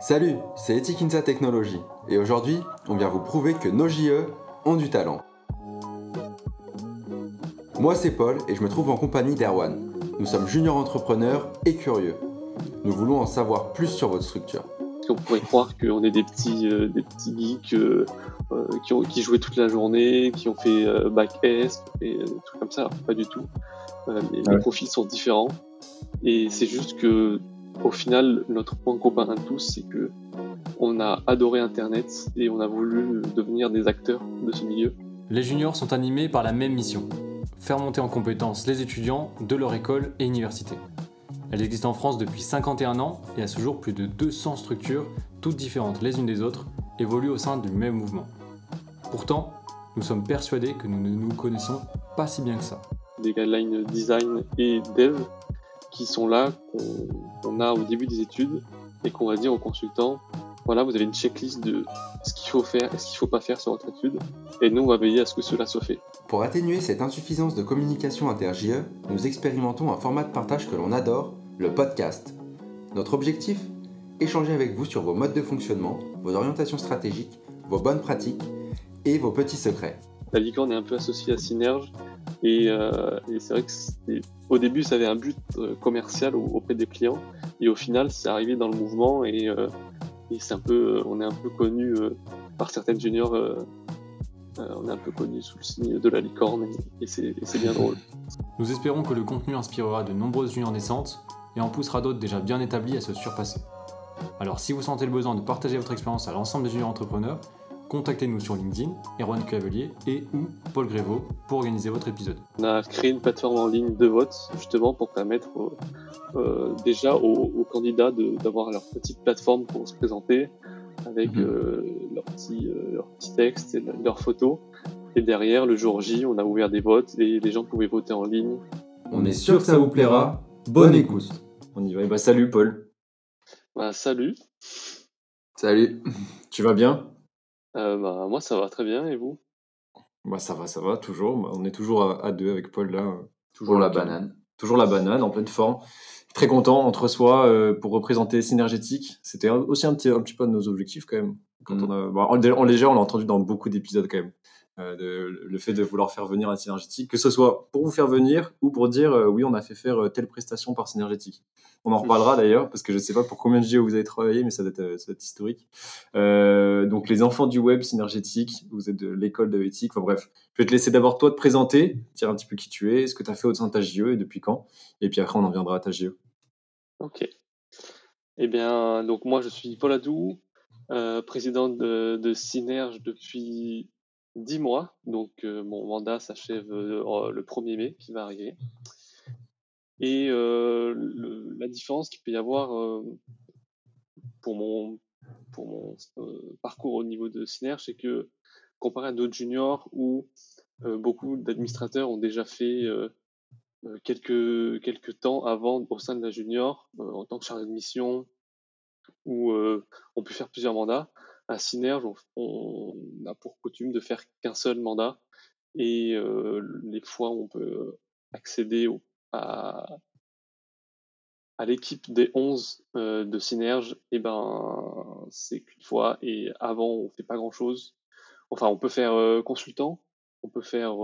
Salut, c'est Etikinsa Technology et aujourd'hui, on vient vous prouver que nos JE ont du talent. Moi, c'est Paul et je me trouve en compagnie d'Erwan. Nous sommes juniors entrepreneurs et curieux. Nous voulons en savoir plus sur votre structure. On pourrait croire qu'on est des petits, euh, des petits geeks euh, euh, qui, ont, qui jouaient toute la journée, qui ont fait bac S, et tout comme ça. pas du tout. les, les profils sont différents. Et c'est juste que au final, notre point commun à tous, c'est que on a adoré Internet et on a voulu devenir des acteurs de ce milieu. Les juniors sont animés par la même mission faire monter en compétences les étudiants de leur école et université. Elle existe en France depuis 51 ans et à ce jour plus de 200 structures, toutes différentes les unes des autres, évoluent au sein du même mouvement. Pourtant, nous sommes persuadés que nous ne nous connaissons pas si bien que ça. Des guidelines design et dev qui sont là, qu'on a au début des études et qu'on va dire aux consultants, voilà, vous avez une checklist de ce qu'il faut faire et ce qu'il ne faut pas faire sur votre étude, et nous, on va veiller à ce que cela soit fait. Pour atténuer cette insuffisance de communication inter-JE, nous expérimentons un format de partage que l'on adore, le podcast. Notre objectif? Échanger avec vous sur vos modes de fonctionnement, vos orientations stratégiques, vos bonnes pratiques et vos petits secrets. La licorne est un peu associée à Synerge, et, euh, et c'est vrai que au début, ça avait un but euh, commercial auprès des clients, et au final, c'est arrivé dans le mouvement, et, euh, c'est un peu, on est un peu connu par certaines juniors, on est un peu connu sous le signe de la licorne, et, c'est bien drôle. Nous espérons que le contenu inspirera de nombreuses juniors naissantes et en poussera d'autres déjà bien établis à se surpasser. Alors si vous sentez le besoin de partager votre expérience à l'ensemble des juniors entrepreneurs, contactez-nous sur LinkedIn, Erwan Cavelier et ou Paul Grévaux pour organiser votre épisode. On a créé une plateforme en ligne de vote justement pour permettre euh, déjà aux, candidats d'avoir leur petite plateforme pour se présenter avec mhm. euh, leur, petit, euh, leur petit texte et leurs photos. Et derrière, le jour J, on a ouvert des votes et les gens pouvaient voter en ligne. On est sûr que ça vous plaira. Bonne écoute. On y va. bah, salut Paul. Bah, salut. Salut. Tu vas bien? Euh, bah, moi, ça va très bien, et vous? Bah, ça va, ça va, toujours. Bah, on est toujours à, deux avec Paul, là. Euh, toujours la banane. Toujours la banane, en pleine forme. Très content entre soi euh, pour représenter Synergétique. C'était aussi un petit, un petit peu de nos objectifs, quand même. Quand mm. on a, bah, en, en, léger, on l'a entendu dans beaucoup d'épisodes, quand même. Euh, le fait de vouloir faire venir un synergétique, que ce soit pour vous faire venir ou pour dire euh, oui, on a fait faire euh, telle prestation par synergétique. On en reparlera d'ailleurs, parce que je ne sais pas pour combien de JO vous avez travaillé, mais ça doit être, historique. donc, les enfants du web synergétique, vous êtes de l'école de éthique, enfin bref. Je vais te laisser d'abord toi te présenter, dire un petit peu qui tu es, ce que tu as fait au sein de ta JE et depuis quand. Et puis après, on en viendra à ta JE. Ok. Eh bien, donc moi, je suis Paul Adou, président de, de Synerge depuis dix mois. Donc, euh, mon mandat s'achève euh, le 1er mai qui va arriver. Et euh, la différence qu'il peut y avoir pour mon, parcours au niveau de Synerge, c'est que comparé à d'autres juniors où beaucoup d'administrateurs ont déjà fait quelques, temps avant au sein de la junior en tant que chargé de mission où on peut faire plusieurs mandats à Synerge, on, a pour coutume de faire qu'un seul mandat et euh, les fois où on peut accéder à, l'équipe des 11 euh, de Synerge, eh ben, c'est qu'une fois et avant on fait pas grand chose. Enfin, on peut faire euh, consultant, on peut faire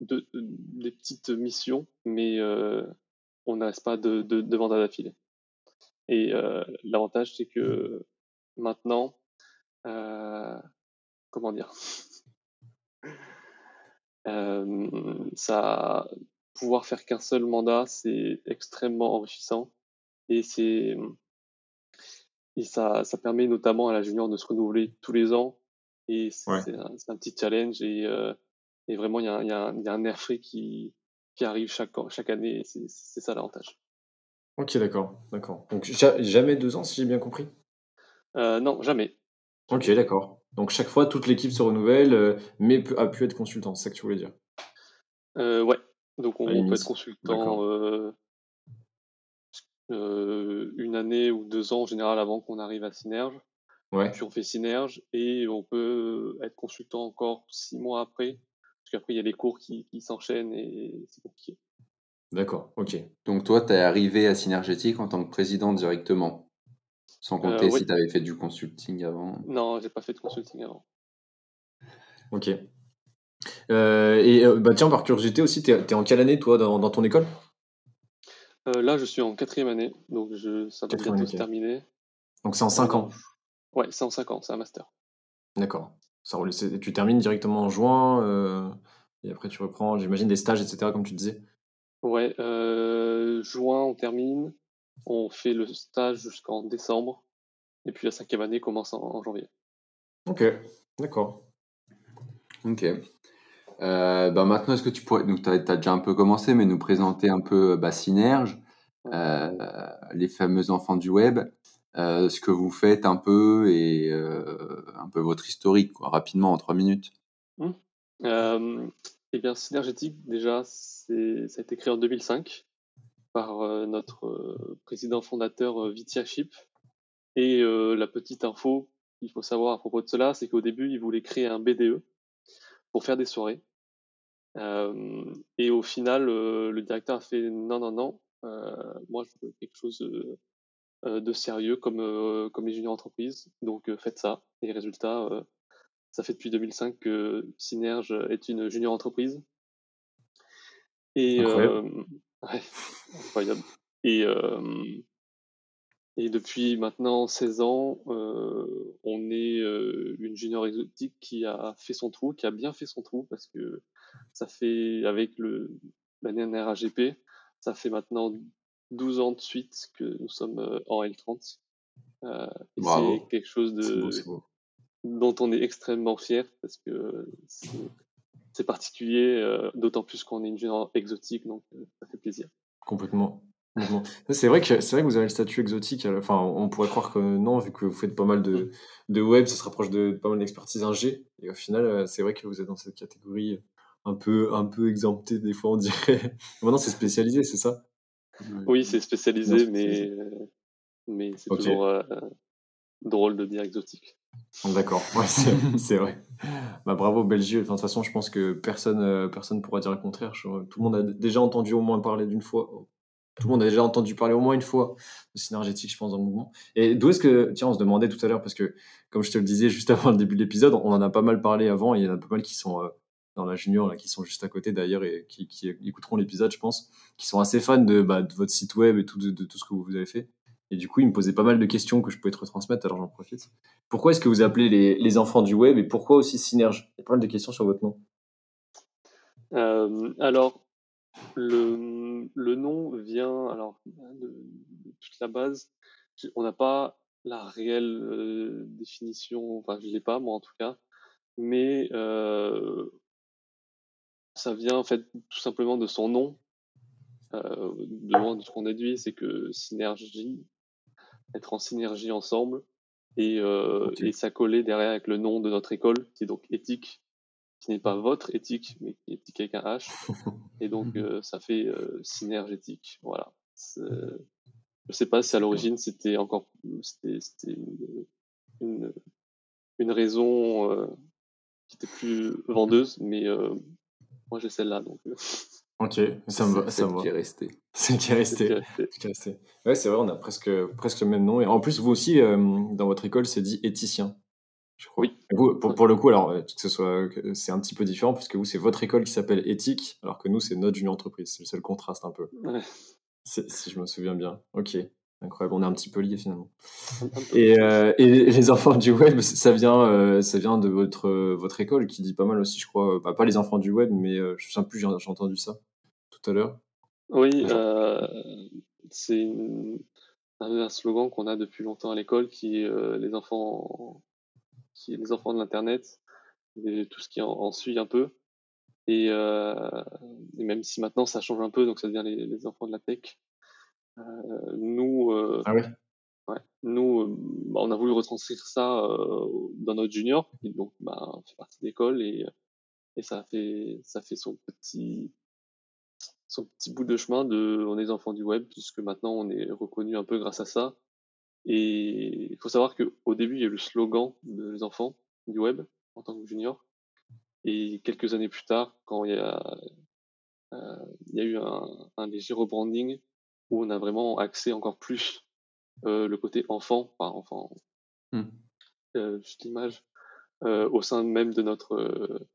des petites missions, mais on n'a pas de, de mandat d'affilée. Et l'avantage, c'est que Maintenant, euh, comment dire? Euh, ça, pouvoir faire qu'un seul mandat, c'est extrêmement enrichissant et c'est et ça, ça permet notamment à la junior de se renouveler tous les ans et c'est un, petit challenge et, euh, et vraiment il y a, y, y a, un air frais qui, qui arrive chaque, chaque année c'est ça l'avantage. Ok d'accord, d'accord. Donc jamais deux ans si j'ai bien compris? Euh, non, jamais. Ok, d'accord. Donc chaque fois, toute l'équipe se renouvelle, euh, mais a pu être consultant, c'est ça que tu voulais dire? Euh, Ouais, donc on, peut être consultant une année ou deux ans en général avant qu'on arrive à Synerge. Ouais. Puis on fait Synerge et on peut être consultant encore six mois après, parce qu'après il y a les cours qui, qui s'enchaînent et c'est compliqué. D'accord, ok. Donc toi, tu es arrivé à Synergétique en tant que président directement? Sans compter oui. si tu avais fait du consulting avant. Non, j'ai pas fait de consulting avant. Ok. Euh, et euh, bah tiens, par curiosité aussi, t'es es en quelle année toi dans, dans ton école? Euh, là, je suis en quatrième année, donc je, ça va bientôt se terminer. Donc c'est en 5 ans. Ouais, c'est en 5 ans, c'est un master. D'accord. Tu termines directement en juin euh, et après tu reprends, j'imagine, des stages, etc. comme tu disais. Ouais, euh, juin, on termine. On fait le stage jusqu'en décembre. Et puis la cinquième année commence en, en janvier. Ok, d'accord. Ok. Euh, bah maintenant, est-ce que tu pourrais, donc tu as, déjà un peu commencé, mais nous présenter un peu bah, Synerge, euh, les fameux enfants du web, euh, ce que vous faites un peu et euh, un peu votre historique, quoi, rapidement en trois minutes. Euh, eh bien, Synergétique, déjà, ça a été créé en 2005 par euh, notre euh, président fondateur euh, Vitya Chip. Et euh, la petite info qu'il faut savoir à propos de cela, c'est qu'au début, il voulait créer un BDE pour faire des soirées. Euh, et au final, euh, le directeur a fait non, non, non, euh, moi je veux quelque chose euh, de sérieux comme, euh, comme les juniors entreprises, donc faites ça. Et résultat, euh, ça fait depuis 2005 que Synerge est une junior entreprise. Et, euh, ouais, incroyable. Et, euh, et depuis maintenant 16 ans, euh, on est euh, une junior exotique qui a fait son trou, qui a bien fait son trou parce que ça fait, avec le, l'année RAGP, ça fait maintenant 12 ans de suite que nous sommes en L30. Euh, et Bravo. c'est quelque chose de, beau. dont on est extrêmement fier parce que c'est, particulier, euh, d'autant plus qu'on est une junior exotique, donc euh, ça fait plaisir. Complètement. complètement. C'est vrai que c'est vrai que vous avez le statut exotique. Enfin, on pourrait croire que non, vu que vous faites pas mal de, de web, ça se rapproche de pas mal d'expertise ingé. Et au final, euh, c'est vrai que vous êtes dans cette catégorie un peu un peu exemptée des fois, on dirait. Maintenant, c'est spécialisé, c'est ça? Oui, c'est Non, spécialisé, mais, mais c'est toujours euh, drôle de dire exotique. D'accord, ouais, c'est vrai. Bah, bravo Belgique. Enfin, de toute façon, je pense que personne euh, personne pourra dire le contraire. Je- tout le monde a déjà entendu au moins parler d'une fois. Tout le monde a déjà entendu parler au moins une fois de synergétique, je pense, dans le mouvement. Et d'où est-ce que, tiens, on se demandait tout à l'heure, parce que, comme je te le disais juste avant le début de l'épisode, on en a pas mal parlé avant, et il y en a pas mal qui sont euh, dans la junior, là, qui sont juste à côté d'ailleurs, et qui, qui écouteront l'épisode, je pense, qui sont assez fans de, bah, de votre site web et tout, de, de tout ce que vous avez fait. Et du coup, ils me posaient pas mal de questions que je pouvais te retransmettre, alors j'en profite. Pourquoi est-ce que vous appelez les, les enfants du web, et pourquoi aussi Synerge? Il y a pas mal de questions sur votre nom. Euh, alors, le, le nom vient alors de, toute la base. On n'a pas la réelle euh, définition, enfin je l'ai pas moi en tout cas, mais euh, ça vient en fait tout simplement de son nom. De loin de ce qu'on déduit, c'est que synergie, être en synergie ensemble, et, euh, et ça collait derrière avec le nom de notre école, qui est donc éthique, qui n'est pas votre éthique, mais qui est éthique avec un H. Et donc, euh, ça fait euh, synergétique. Voilà. Je sais pas si à l'origine c'était encore c'était c'était une, une, une raison euh, qui était plus vendeuse, mais euh, moi j'ai celle-là. Donc, euh, Ok, ça me va. C'est Ça celle me va. qui est resté. C'est qui est resté. Ouais, c'est vrai, on a presque, presque le même nom. Et en plus, vous aussi, euh, dans votre école, c'est dit éthicien. Je crois. Oui. Et vous, pour, pour le coup, alors, euh, que ce soit, c'est un petit peu différent, puisque vous, c'est votre école qui s'appelle éthique, alors que nous, c'est notre junior entreprise. C'est le seul contraste un peu. Ouais. Si je me souviens bien. Ok. Incroyable. On est un petit peu liés finalement. Et, euh, et les enfants du web, ça vient, euh, ça vient de votre, votre école qui dit pas mal aussi, je crois. bah, pas les enfants du web, mais euh, je ne sais plus, j'ai entendu ça tout à l'heure. Oui, euh, c'est une- un, slogan qu'on a depuis longtemps à l'école qui est euh, les enfants qui est les enfants de l'internet et tout ce qui en, en suit un peu. Et, euh, et même si maintenant ça change un peu, donc ça devient les, les enfants de la tech. Euh, nous, Ah ouais? ouais, nous, bah, on a voulu retranscrire ça dans notre junior, qui donc bah, fait partie de l'école et, et ça fait ça fait son petit son petit bout de chemin de on est des enfants du web puisque maintenant on est reconnu un peu grâce à ça. Et il faut savoir qu'au début il y a eu le slogan de les enfants du web en tant que junior. Et quelques années plus tard, quand il y a, euh, il y a eu un, un léger rebranding où on a vraiment axé encore plus le côté enfant, pas enfant, Hmm. juste l'image, au sein même de notre,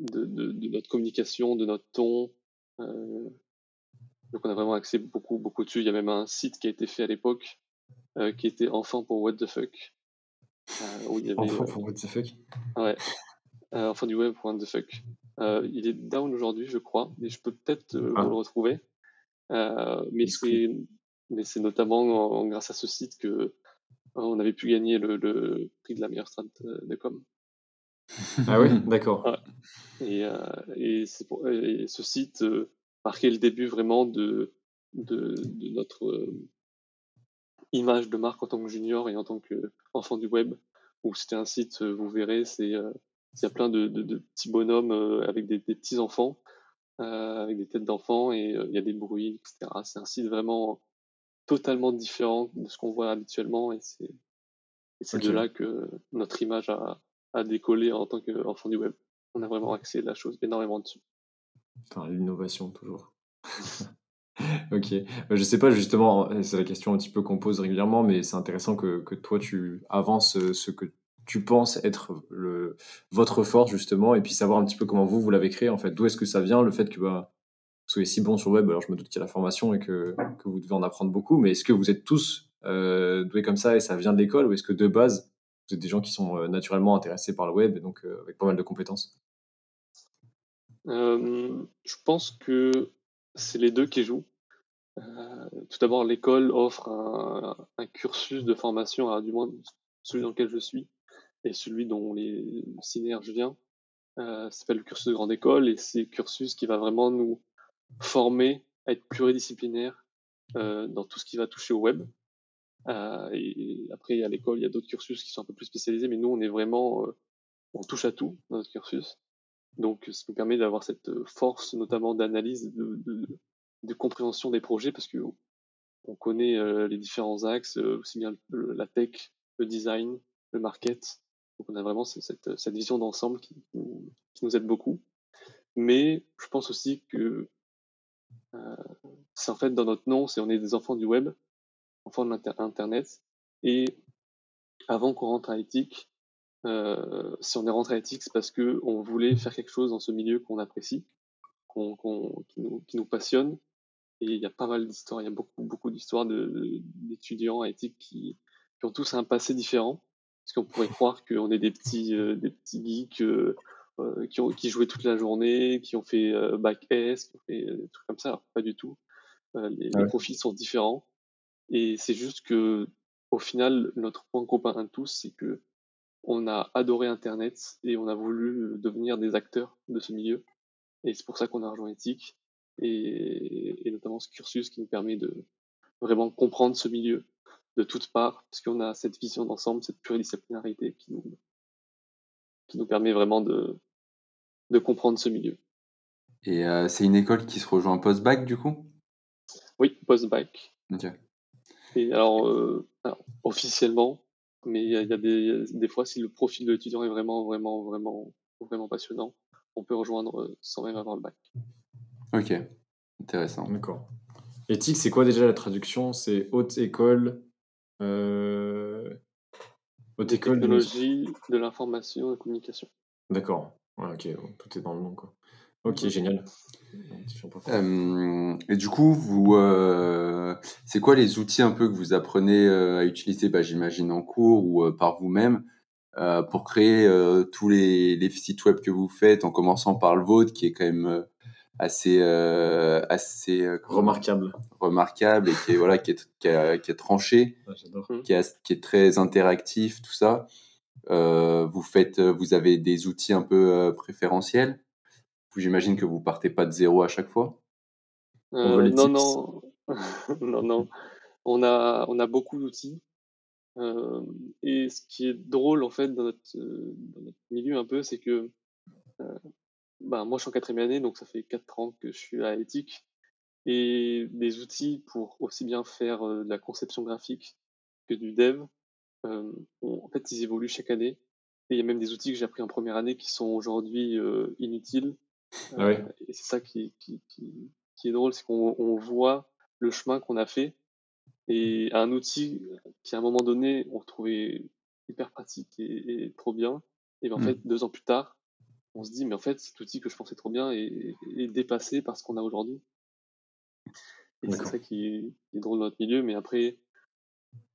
de, de, de, notre communication, de notre ton. Donc on a vraiment accès beaucoup, beaucoup dessus. Il y a même un site qui a été fait à l'époque qui était Enfant pour What the Fuck. où il y avait, enfant pour What the Fuck Ouais. enfant du web pour What the Fuck. il est down aujourd'hui, je crois, et je peux peut-être ah. le retrouver. mais c'est mais c'est notamment grâce à ce site que on avait pu gagner le, prix de la meilleure strat de com. Ah oui, d'accord. Et, euh, et, pour, et, ce site euh, marquait le début vraiment de, de, de notre euh, image de marque en tant que junior et en tant qu'enfant du web, où c'était un site, vous verrez, c'est il y a plein de, de, petits bonhommes avec des, des petits enfants, avec des têtes d'enfants et il y a des bruits, etc. C'est un site vraiment totalement différent de ce qu'on voit habituellement et c'est c'est de là que notre image a, a décollé en tant qu'enfant du web. On a vraiment axé la chose énormément dessus. L'innovation toujours. ok. Bah, je sais pas justement, c'est la question un petit peu qu'on pose régulièrement, mais c'est intéressant que, que, toi tu avances ce que tu penses être le, votre force justement, et puis savoir un petit peu comment vous, vous l'avez créé en fait. D'où est-ce que ça vient le fait que bah, vous soyez si bon sur le web? Alors je me doute qu'il y a la formation et que, que vous devez en apprendre beaucoup, mais est-ce que vous êtes tous euh, doués comme ça et ça vient de l'école, ou est-ce que de base êtes des gens qui sont euh, naturellement intéressés par le web et donc euh, avec pas mal de compétences euh, Je pense que c'est les deux qui jouent. tout d'abord, l'école offre un, cursus de formation, du moins celui dans lequel je suis et celui dont les synerges vient. Euh, s'appelle le cursus de grande école et c'est cursus qui va vraiment nous former à être pluridisciplinaire euh, dans tout ce qui va toucher au web. Euh, et après, à l'école, il y a d'autres cursus qui sont un peu plus spécialisés, mais nous, on est vraiment, euh, on touche à tout dans notre cursus. Donc, ça nous permet d'avoir cette euh, force, notamment d'analyse, de, de, compréhension des projets, parce que on connaît les différents axes, aussi bien la tech, le design, le market. Donc, on a vraiment cette, vision d'ensemble qui, nous aide beaucoup. Mais je pense aussi que c'est en fait dans notre nom, c'est on est des enfants du web enfant d'Internet. Et avant qu'on rentre à éthique, euh, si on est rentré à éthique, c'est parce que on voulait faire quelque chose dans ce milieu qu'on apprécie, qu'on, qui, nous, qui, nous, passionne. Et il y a pas mal d'histoires, il y a beaucoup, beaucoup d'histoires de, d'étudiants à éthique qui, qui, ont tous un passé différent. Parce qu'on pourrait croire qu'on est des petits, euh, des petits geeks euh, euh, qui, ont, qui jouaient toute la journée, qui ont fait euh, bac S, qui ont fait des trucs comme ça. Alors, pas du tout. les, les profils sont différents. Et c'est juste que, au final, notre point commun à tous, c'est que on a adoré Internet et on a voulu devenir des acteurs de ce milieu. Et c'est pour ça qu'on a rejoint Ethic et, et, notamment ce cursus qui nous permet de vraiment comprendre ce milieu de toutes parts, parce qu'on a cette vision d'ensemble, cette pluridisciplinarité qui nous, qui nous permet vraiment de, de comprendre ce milieu. Et euh, c'est une école qui se rejoint post-bac du coup? Oui, post-bac. Ok. Et alors, euh, officiellement, mais il y a, y a des, des, fois, si le profil de l'étudiant est vraiment, vraiment, vraiment, vraiment passionnant, on peut rejoindre euh, sans même avoir le bac. Ok, intéressant. D'accord. Éthique, c'est quoi déjà la traduction? C'est haute école. Euh... Haute école. Technologie de, l'information et de la communication. D'accord. Ouais, ok, tout est dans le nom, quoi. Ok, génial. Euh, et du coup, vous, euh, c'est quoi les outils un peu que vous apprenez euh, à utiliser, bah, j'imagine en cours ou euh, par vous-même, euh, pour créer tous les, les, sites web que vous faites, en commençant par le vôtre, qui est quand même assez, assez remarquable, remarquable et qui est voilà, qui est, qui, a, qui est tranché, ouais, qui, a, qui est très interactif, tout ça. vous faites, vous avez des outils un peu préférentiels J'imagine que vous partez pas de zéro à chaque fois? Euh, non, non, non, non. On a, on a beaucoup d'outils. Euh, et ce qui est drôle en fait dans notre, dans notre milieu un peu, c'est que euh, bah, moi je suis en quatrième année, donc ça fait quatre ans que je suis à éthique. Et des outils pour aussi bien faire de la conception graphique que du dev, en fait ils évoluent chaque année. Et il y a même des outils que j'ai appris en première année qui sont aujourd'hui inutiles ah oui. Euh, et c'est ça qui, qui, qui, qui, est drôle, c'est qu'on on voit le chemin qu'on a fait et un outil qui à un moment donné on trouvait hyper pratique et, trop bien. Et ben, en Mm. fait, deux ans plus tard, on se dit, mais en fait, cet outil que je pensais trop bien est, est dépassé par ce qu'on a aujourd'hui. Et c'est ça qui est, qui est drôle dans notre milieu. Mais après,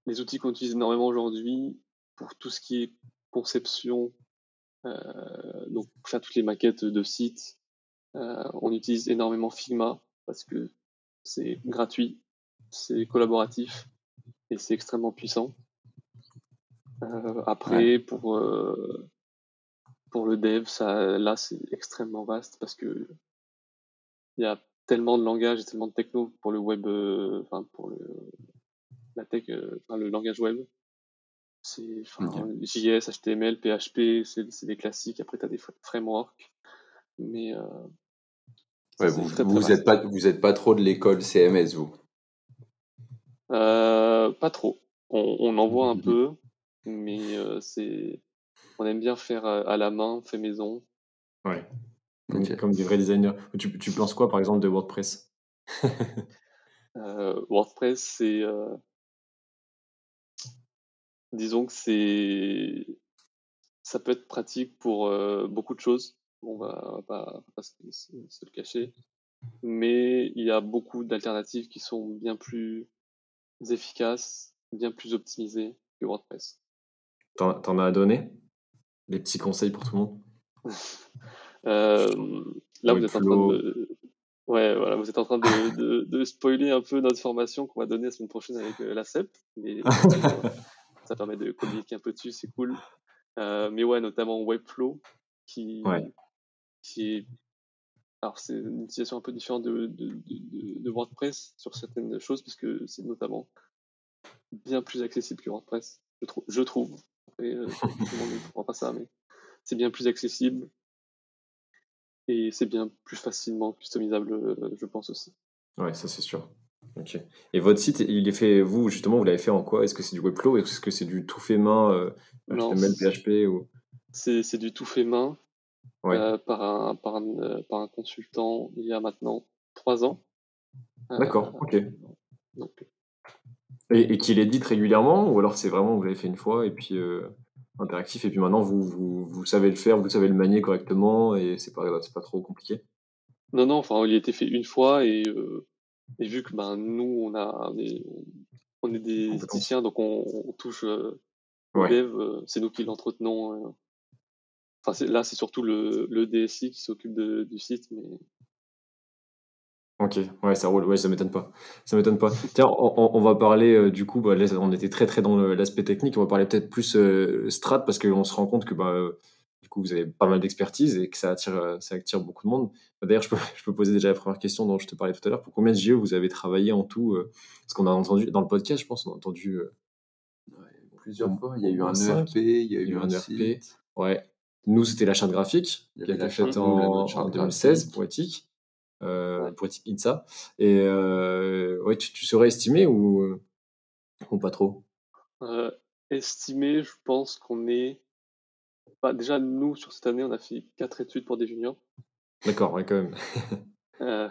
les outils qu'on utilise énormément aujourd'hui pour tout ce qui est conception, euh, donc pour faire toutes les maquettes de sites, on utilise énormément Figma parce que c'est gratuit, c'est collaboratif et c'est extrêmement puissant. Euh, après, pour, euh, pour le dev, ça, là, c'est extrêmement vaste parce que il y a tellement de langages et tellement de techno pour le web, euh, enfin, pour le, la tech, euh, enfin, le langage web. C'est enfin. JS, HTML, PHP, c'est des classiques. Après, tu as des fra- frameworks. Mais euh, Ouais, vous, très, très vous vaste. êtes pas, vous êtes pas trop de l'école CMS, vous? Euh, pas trop. On, on en voit un Mhm. peu, mais euh, c'est, on aime bien faire à la main, fait maison. Ouais. Comme, des vrais designers. Tu, tu penses quoi, par exemple, de WordPress? Euh, WordPress, c'est, euh, disons que c'est, ça peut être pratique pour euh, beaucoup de choses. On va, pas, se, se- se le cacher, mais il y a beaucoup d'alternatives qui sont bien plus efficaces, bien plus optimisées que WordPress. T'en t'en as à donner Des petits conseils pour tout le monde? Euh, là, vous êtes en train de, ouais, voilà, vous êtes en train de, de, de spoiler un peu notre formation qu'on va donner la semaine prochaine avec euh, la CEP. Mais ça permet de communiquer un peu dessus, c'est cool. Euh, mais ouais, notamment Webflow, qui, Ouais. Qui est, alors c'est une utilisation un peu différente de, de, de, WordPress sur certaines choses, parce que c'est notamment bien plus accessible que WordPress, je, trou- je trouve. Et, euh, tout le monde ne comprend pas ça, mais c'est bien plus accessible et c'est bien plus facilement customisable, euh, je pense aussi. Ouais, ça c'est sûr. Ok. Et votre site, il est fait, vous justement, vous l'avez fait en quoi? Est-ce que c'est du Webflow? Est-ce que c'est du tout fait main, euh, Non, HTML, PHP ou... C'est du tout fait main Euh, par, un, par, un, euh, par un consultant il y a maintenant trois ans. Euh, D'accord, ok. donc, Et, et qu'il édite régulièrement Ou alors c'est vraiment, vous l'avez fait une fois et puis interactif, et puis maintenant vous, vous, vous savez le faire, vous savez le manier correctement et c'est pas, c'est pas trop compliqué? Non, non, enfin, il a été fait une fois et, et vu que ben, nous, on, a, on, est, on est des esthéticiens, donc on, on touche Ouais. dev, euh, c'est nous qui l'entretenons. euh. Enfin, c'est- là, c'est surtout le, le DSI qui s'occupe de- du site, mais Ok, ouais, ça roule, ouais, ça m'étonne pas. Ça m'étonne pas. Tiens, on, va parler euh, du coup, bah, là, on était très très dans le- l'aspect technique, on va parler peut-être plus euh, strat parce qu'on se rend compte que bah, euh, du coup vous avez pas mal d'expertise et que ça attire, euh, ça attire beaucoup de monde. D'ailleurs, je peux, je peux poser déjà la première question dont je te parlais tout à l'heure. Pour combien de JE vous avez travaillé en tout euh, Parce qu'on a entendu dans le podcast, je pense, on a entendu euh, Plusieurs fois. Il y a eu un. ERP, il y a eu un un ERP. site. Ouais. Nous, c'était la charte graphique qui a été faite en, en 2016 graphique. pour Ethic, euh, Ouais. pour Ethic INSA. Et euh, ouais, tu, tu saurais estimer ou, euh, ou pas trop? Euh, estimé, je pense qu'on est. Bah, déjà, nous, sur cette année, on a fait quatre études pour des juniors. D'accord, ouais, quand même. Euh,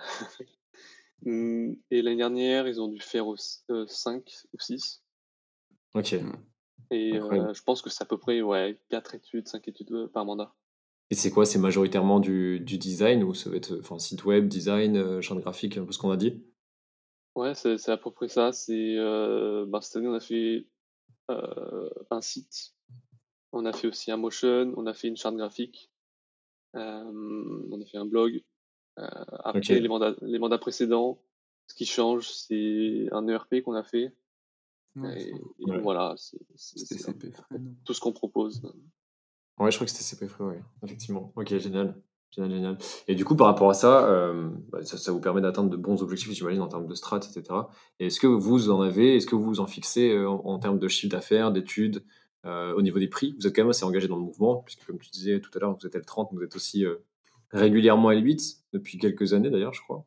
hum, et l'année dernière, ils ont dû faire 5 ou 6. Ok. Et euh, je pense que c'est à peu près ouais, 4 études, 5 études euh, par mandat. Et c'est quoi C'est majoritairement du, du design ou ça va être enfin, site web, design, euh, charte graphique, un peu ce qu'on a dit? Ouais, c'est à peu près ça. C'est euh, bah, cette année, on a fait euh, un site. On a fait aussi un motion. On a fait une charte graphique. euh, on a fait un blog. Après, Ok. les, mandats, les mandats précédents, ce qui change, c'est un ERP qu'on a fait. Ouais, et, et Ouais. voilà, c'est tout ce qu'on propose. Ouais, je crois que c'était CP Free, ouais, effectivement. Ok, génial. Génial, génial. Et du coup, par rapport à ça, euh, bah, ça, ça vous permet d'atteindre de bons objectifs, j'imagine, en termes de strat, etc. Et est-ce que vous en avez, est-ce que vous en fixez euh, en, en termes de chiffre d'affaires, d'études, euh, au niveau des prix? Vous êtes quand même assez engagé dans le mouvement, puisque comme tu disais tout à l'heure, vous êtes L30, vous êtes aussi euh, régulièrement L8, depuis quelques années d'ailleurs, je crois.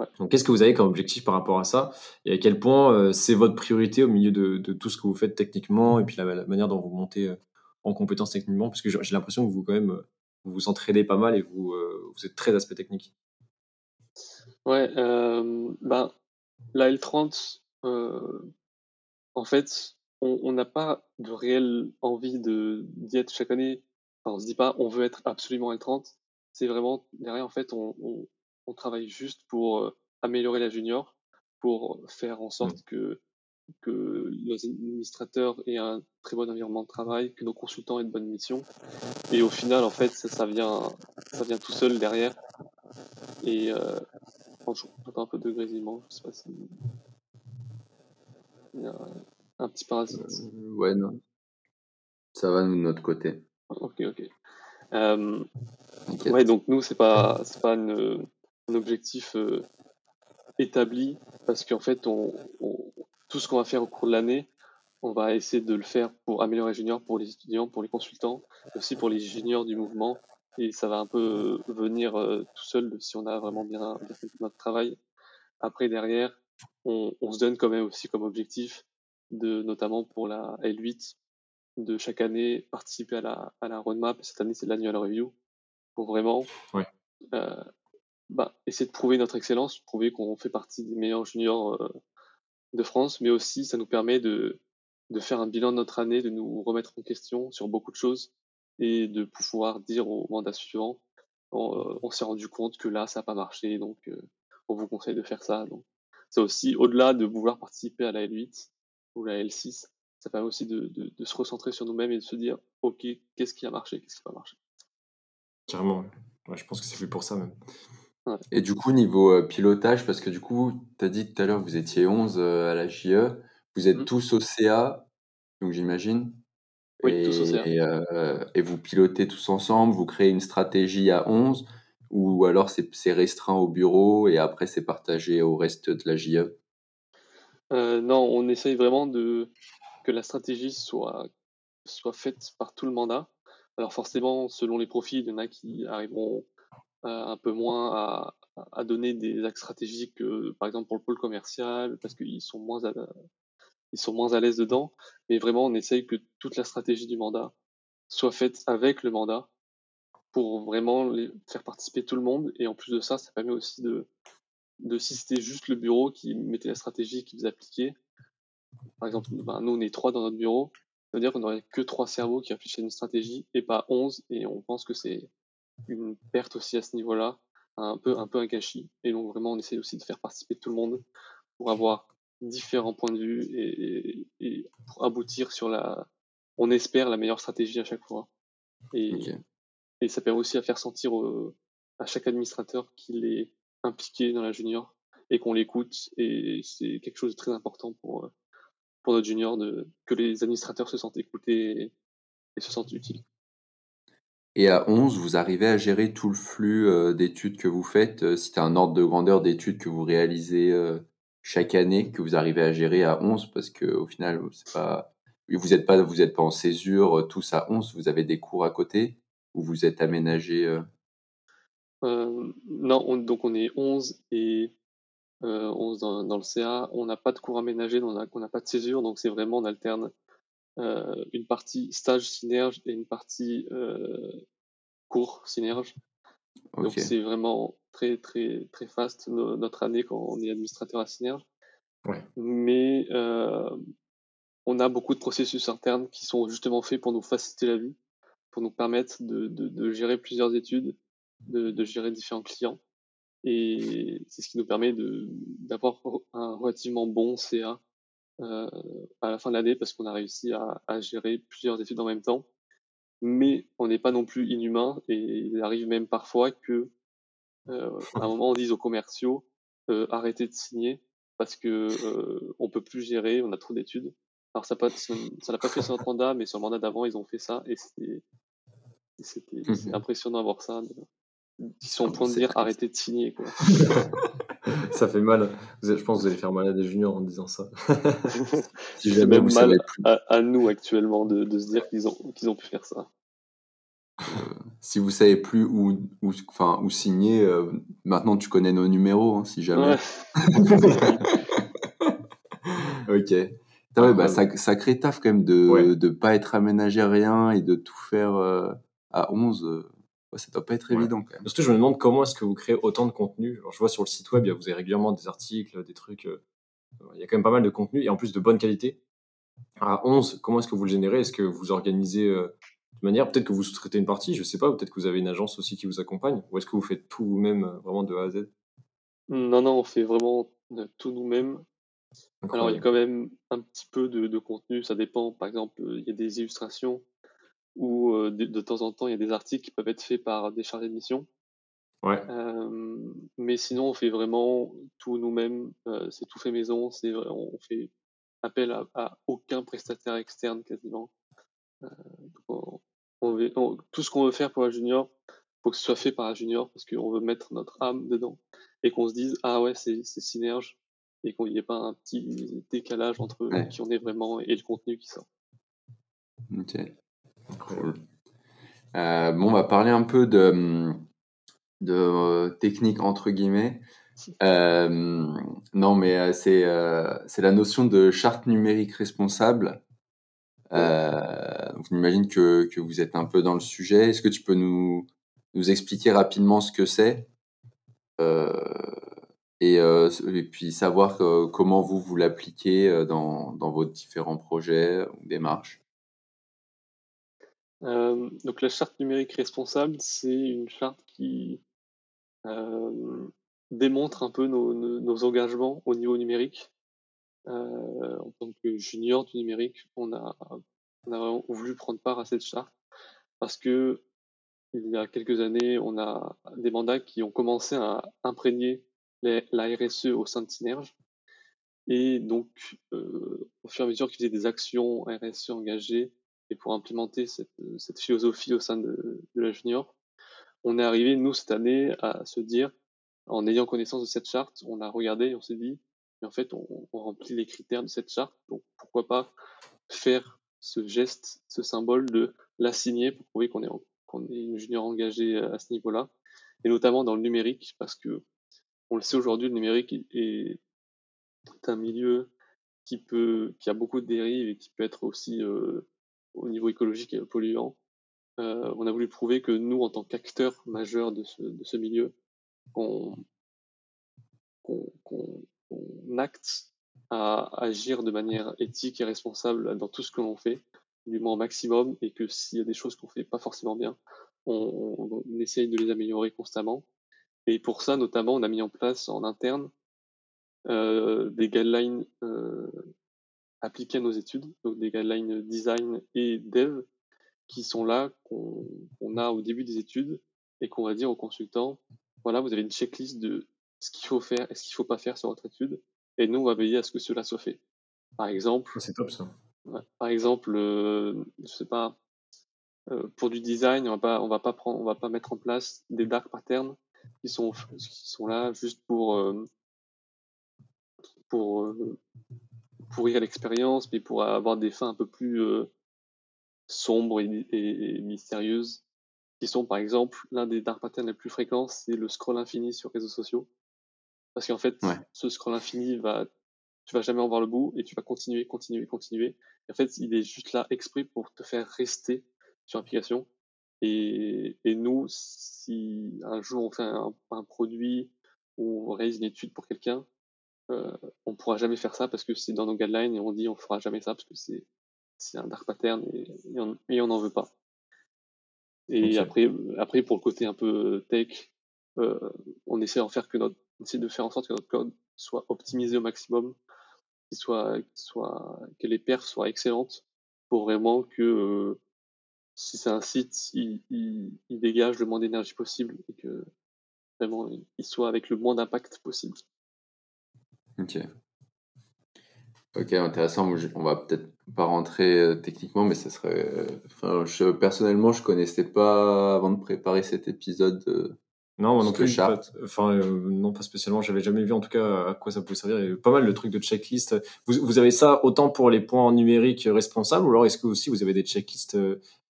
Ouais. Donc, qu'est-ce que vous avez comme objectif par rapport à ça Et à quel point euh, c'est votre priorité au milieu de, de tout ce que vous faites techniquement et puis la, la manière dont vous montez euh, en compétences techniquement? Parce que j'ai l'impression que vous, quand même, euh, vous vous entraînez pas mal et vous, euh, vous êtes très aspect technique. Ouais, ben, la L30, euh, en fait, on n'a pas de réelle envie d'y être chaque année. Enfin, on se dit pas, on veut être absolument L30. C'est vraiment derrière, en fait, on, on, on travaille juste pour euh, améliorer la junior, pour faire en sorte que que nos administrateurs aient un très bon environnement de travail, que nos consultants aient de bonnes missions. Et au final, en fait, ça, ça vient, ça vient tout seul derrière. Et euh, j'entends un peu de grésillement. Je sais pas si il y a un petit parasite. Euh, ouais, non. Ça va de notre côté. Ok, ok. Euh, ouais, donc nous, c'est pas, c'est pas une, un objectif euh, établi parce qu'en fait, on, on, tout ce qu'on va faire au cours de l'année, on va essayer de le faire pour améliorer les juniors, pour les étudiants, pour les consultants, aussi pour les juniors du mouvement. Et ça va un peu venir euh, tout seul si on a vraiment bien, bien fait notre travail. Après, derrière, on, on, se donne quand même aussi comme objectif de, notamment pour la L8, de chaque année participer à la, à la roadmap. Cette année, c'est l'annual review pour vraiment ouais. euh, bah, essayer de prouver notre excellence, prouver qu'on fait partie des meilleurs juniors euh, de France, mais aussi ça nous permet de, faire un bilan de notre année, de nous remettre en question sur beaucoup de choses et de pouvoir dire au mandat suivant, on, euh, on s'est rendu compte que là, ça n'a pas marché, donc euh, on vous conseille de faire ça. Donc, c'est aussi au-delà de vouloir participer à la L8 ou la L6, ça permet aussi de, se recentrer sur nous-mêmes et de se dire, OK, qu'est-ce qui a marché, qu'est-ce qui n'a pas marché? Carrément, ouais, je pense que c'est fait pour ça même. Ouais. Et du coup, niveau euh, pilotage, parce que du coup, tu as dit tout à l'heure que vous étiez 11 euh, à la JE, vous êtes mmh. tous au CA, donc j'imagine Oui, et, tous au CA. Et, euh, et, vous pilotez tous ensemble, vous créez une stratégie à 11, ou alors c'est restreint au bureau et après c'est partagé au reste de la JE euh, Non, on essaye vraiment de que la stratégie soit, soit faite par tout le mandat. Alors forcément, selon les profils, il y en a qui arriveront un peu moins à, donner des axes stratégiques, euh, par exemple pour le pôle commercial, parce qu'ils sont moins à, ils sont moins à l'aise dedans. Mais vraiment, on essaye que toute la stratégie du mandat soit faite avec le mandat pour vraiment faire participer tout le monde. Et en plus de ça, ça permet aussi de, de si c'était juste le bureau qui mettait la stratégie, qui vous appliquait. Par exemple, ben, nous, on est trois dans notre bureau. Ça veut dire qu'on n'aurait que trois cerveaux qui réfléchissent à une stratégie et pas onze. Et on pense que c'est une perte aussi à ce niveau-là, un peu, un peu un gâchis. Et donc, vraiment, on essaie aussi de faire participer tout le monde pour avoir différents points de vue et, et pour aboutir sur la, on espère, la meilleure stratégie à chaque fois. Et, okay. et ça permet aussi à faire sentir à chaque administrateur qu'il est impliqué dans la junior et qu'on l'écoute. Et c'est quelque chose de très important pour, pour notre junior de, que les administrateurs se sentent écoutés et, et se sentent utiles. Et à 11, vous arrivez à gérer tout le flux euh, d'études que vous faites. Euh, un ordre de grandeur d'études que vous réalisez euh, chaque année, que vous arrivez à gérer à 11, parce qu'au final, c'est pas, vous n'êtes pas, pas en césure tous à 11, vous avez des cours à côté, ou vous êtes aménagé euh, Non, on, donc on est 11 et 11 dans, le CA. On n'a pas de cours aménagés, on n'a pas de césure, donc c'est vraiment, on alterne euh, une partie stage synerge et une partie euh, cours synerge. Okay. Donc c'est vraiment très très très fast no, notre année quand on est administrateur à synerge. Ouais. Mais euh, on a beaucoup de processus internes qui sont justement faits pour nous faciliter la vie, pour nous permettre de, de, de gérer plusieurs études, de, de, gérer différents clients. Et c'est ce qui nous permet d'avoir un relativement bon CA euh, à la fin de l'année parce qu'on a réussi à, à, gérer plusieurs études en même temps. Mais on n'est pas non plus inhumain et il arrive même parfois que euh, à un moment on dise aux commerciaux euh, arrêtez de signer parce que euh, on peut plus gérer, on a trop d'études. Alors ça n'a pas fait sur notre mandat, mais sur le mandat d'avant ils ont fait ça et c'était mmh. impressionnant à voir ça. Ils sont au point de dire arrêtez de signer. Quoi. ça fait mal. Je pense que vous allez faire mal à des juniors en disant ça. si jamais même mal à, à, nous actuellement de, de se dire qu'ils ont, qu'ils ont pu faire ça. Euh, si vous savez plus où, où, enfin, où signer, euh, maintenant tu connais nos numéros, hein, si jamais. Ouais. ok. Ah ouais, bah, ça, ça crée taf quand même de ne ouais. pas être aménagé à rien et de tout faire euh, à 11 ouais, ça doit pas être évident ouais. quand même. Parce que je me demande comment est-ce que vous créez autant de contenu. Alors, je vois sur le site web, vous avez régulièrement des articles, des trucs. Euh, il y a quand même pas mal de contenu et en plus de bonne qualité. à 11, comment est-ce que vous le générez? Est-ce que vous organisez de manière, peut-être que vous sous-traitez une partie, je sais pas, peut-être que vous avez une agence aussi qui vous accompagne, ou est-ce que vous faites tout vous-même, vraiment de A à Z? Non, non, on fait vraiment tout nous-mêmes. Alors, il y a quand même un petit peu de, contenu, ça dépend. Par exemple, il y a des illustrations ou de, temps en temps, il y a des articles qui peuvent être faits par des chargés de mission. Ouais. mais sinon, on fait vraiment tout nous-mêmes. c'est tout fait maison. C'est on fait appel à, aucun prestataire externe quasiment. On, tout ce qu'on veut faire pour la junior, faut que ce soit fait par un junior parce qu'on veut mettre notre âme dedans et qu'on se dise ah ouais c'est synerge et qu'il n'y ait pas un petit décalage entre qui on est vraiment et le contenu qui sort. Ok. Cool. Euh, bon, on va parler un peu de, de euh, technique entre guillemets. Euh, non, mais c'est c'est la notion de charte numérique responsable. J'imagine que, que vous êtes un peu dans le sujet. Est-ce que tu peux nous, nous expliquer rapidement ce que c'est? Et, et, puis savoir comment vous vous l'appliquez dans, dans vos différents projets ou démarches? Euh, donc la charte numérique responsable, c'est une charte qui euh, démontre un peu nos, engagements au niveau numérique. Euh, en tant que junior du numérique, on a, on voulu prendre part à cette charte parce que il y a quelques années, on a des mandats qui ont commencé à imprégner la RSE au sein de Synerge. Et donc, au fur et à mesure qu'ils faisaient des actions RSE engagées, et pour implémenter cette, cette philosophie au sein de, la junior, on est arrivé, nous, cette année, à se dire, en ayant connaissance de cette charte, on a regardé et on s'est dit, mais en fait, on, remplit les critères de cette charte, donc pourquoi pas faire ce geste, ce symbole de la signer pour prouver qu'on est, est une junior engagée à ce niveau-là, et notamment dans le numérique, parce que on le sait aujourd'hui, le numérique est, est un milieu qui peut, qui a beaucoup de dérives et qui peut être aussi euh, au niveau écologique et polluant. Euh, on a voulu prouver que nous, en tant qu'acteurs majeurs de ce, milieu, qu'on acte à agir de manière éthique et responsable dans tout ce que l'on fait, du moins au maximum, et que s'il y a des choses qu'on fait pas forcément bien, on, on, essaye de les améliorer constamment. Et pour ça, notamment, on a mis en place en interne euh, des guidelines euh, appliqués à nos études, donc des guidelines design et dev qui sont là, qu'on a au début des études et qu'on va dire aux consultants, voilà, vous avez une checklist de ce qu'il faut faire et ce qu'il faut pas faire sur votre étude, et nous, on va veiller à ce que cela soit fait. Par exemple, c'est top ça. par exemple, euh, je sais pas, euh, pour du design, on va pas, on va pas prendre, on va pas mettre en place des dark patterns qui sont qui sont là juste pour euh, pour euh, pourrir l'expérience, mais pour avoir des fins un peu plus euh, sombres et, mystérieuses, qui sont par exemple l'un des dark patterns les plus fréquents, c'est le scroll infini sur réseaux sociaux. Parce qu'en fait, ce scroll infini va, tu vas jamais en voir le bout et tu vas continuer, continuer, continuer. Et en fait, il est juste là exprès pour te faire rester sur l'application. Et, et nous, si un jour on fait un, un produit ou on réalise une étude pour quelqu'un, euh, on pourra jamais faire ça parce que c'est dans nos guidelines et on dit on fera jamais ça parce que c'est c'est un dark pattern et, et on n'en veut pas. Et après après pour le côté un peu tech, euh, on essaie d'en faire que notre essaie de faire en sorte que notre code soit optimisé au maximum, qu'il soit soit que les perfs soient excellentes pour vraiment que euh, si c'est un site, il, il, il, dégage le moins d'énergie possible et que vraiment il soit avec le moins d'impact possible. Ok. Ok, intéressant. On va peut-être pas rentrer euh, techniquement, mais ça serait. Euh, enfin, je, personnellement, je connaissais pas avant de préparer cet épisode. Euh, non, moi non plus. Pas, enfin, non, pas spécialement. J'avais jamais vu en tout cas à quoi ça pouvait servir. Il y a pas mal de trucs de checklist. Vous, vous avez ça autant pour les points numériques responsables, ou alors est-ce que aussi vous avez des checklists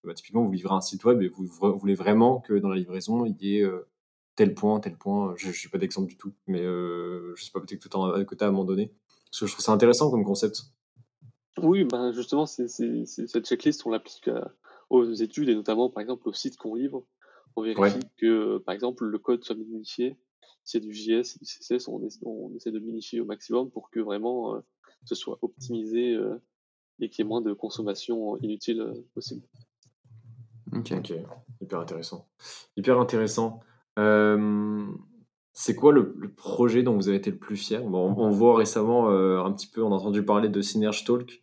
bah, Typiquement, vous livrez un site web et vous, voulez vraiment que dans la livraison il y ait tel point, tel point. Je n'ai pas d'exemple du tout, mais euh, je sais pas, peut-être que tu as à m'en donner. Parce que je trouve ça intéressant comme concept. Oui, ben justement, c'est, cette checklist, on l'applique aux études et notamment, par exemple, au site qu'on livre. On vérifie que, par exemple, le code soit minifié. S'il y a du JS et du CSS, on, essaie, de minifier au maximum pour que vraiment euh, ce soit optimisé euh, et qu'il y ait moins de consommation inutile possible. Ok, ok, hyper intéressant. Hyper intéressant. C'est quoi le, projet dont vous avez été le plus fier? Bon, on, voit récemment un petit peu, on a entendu parler de Synerge Talk.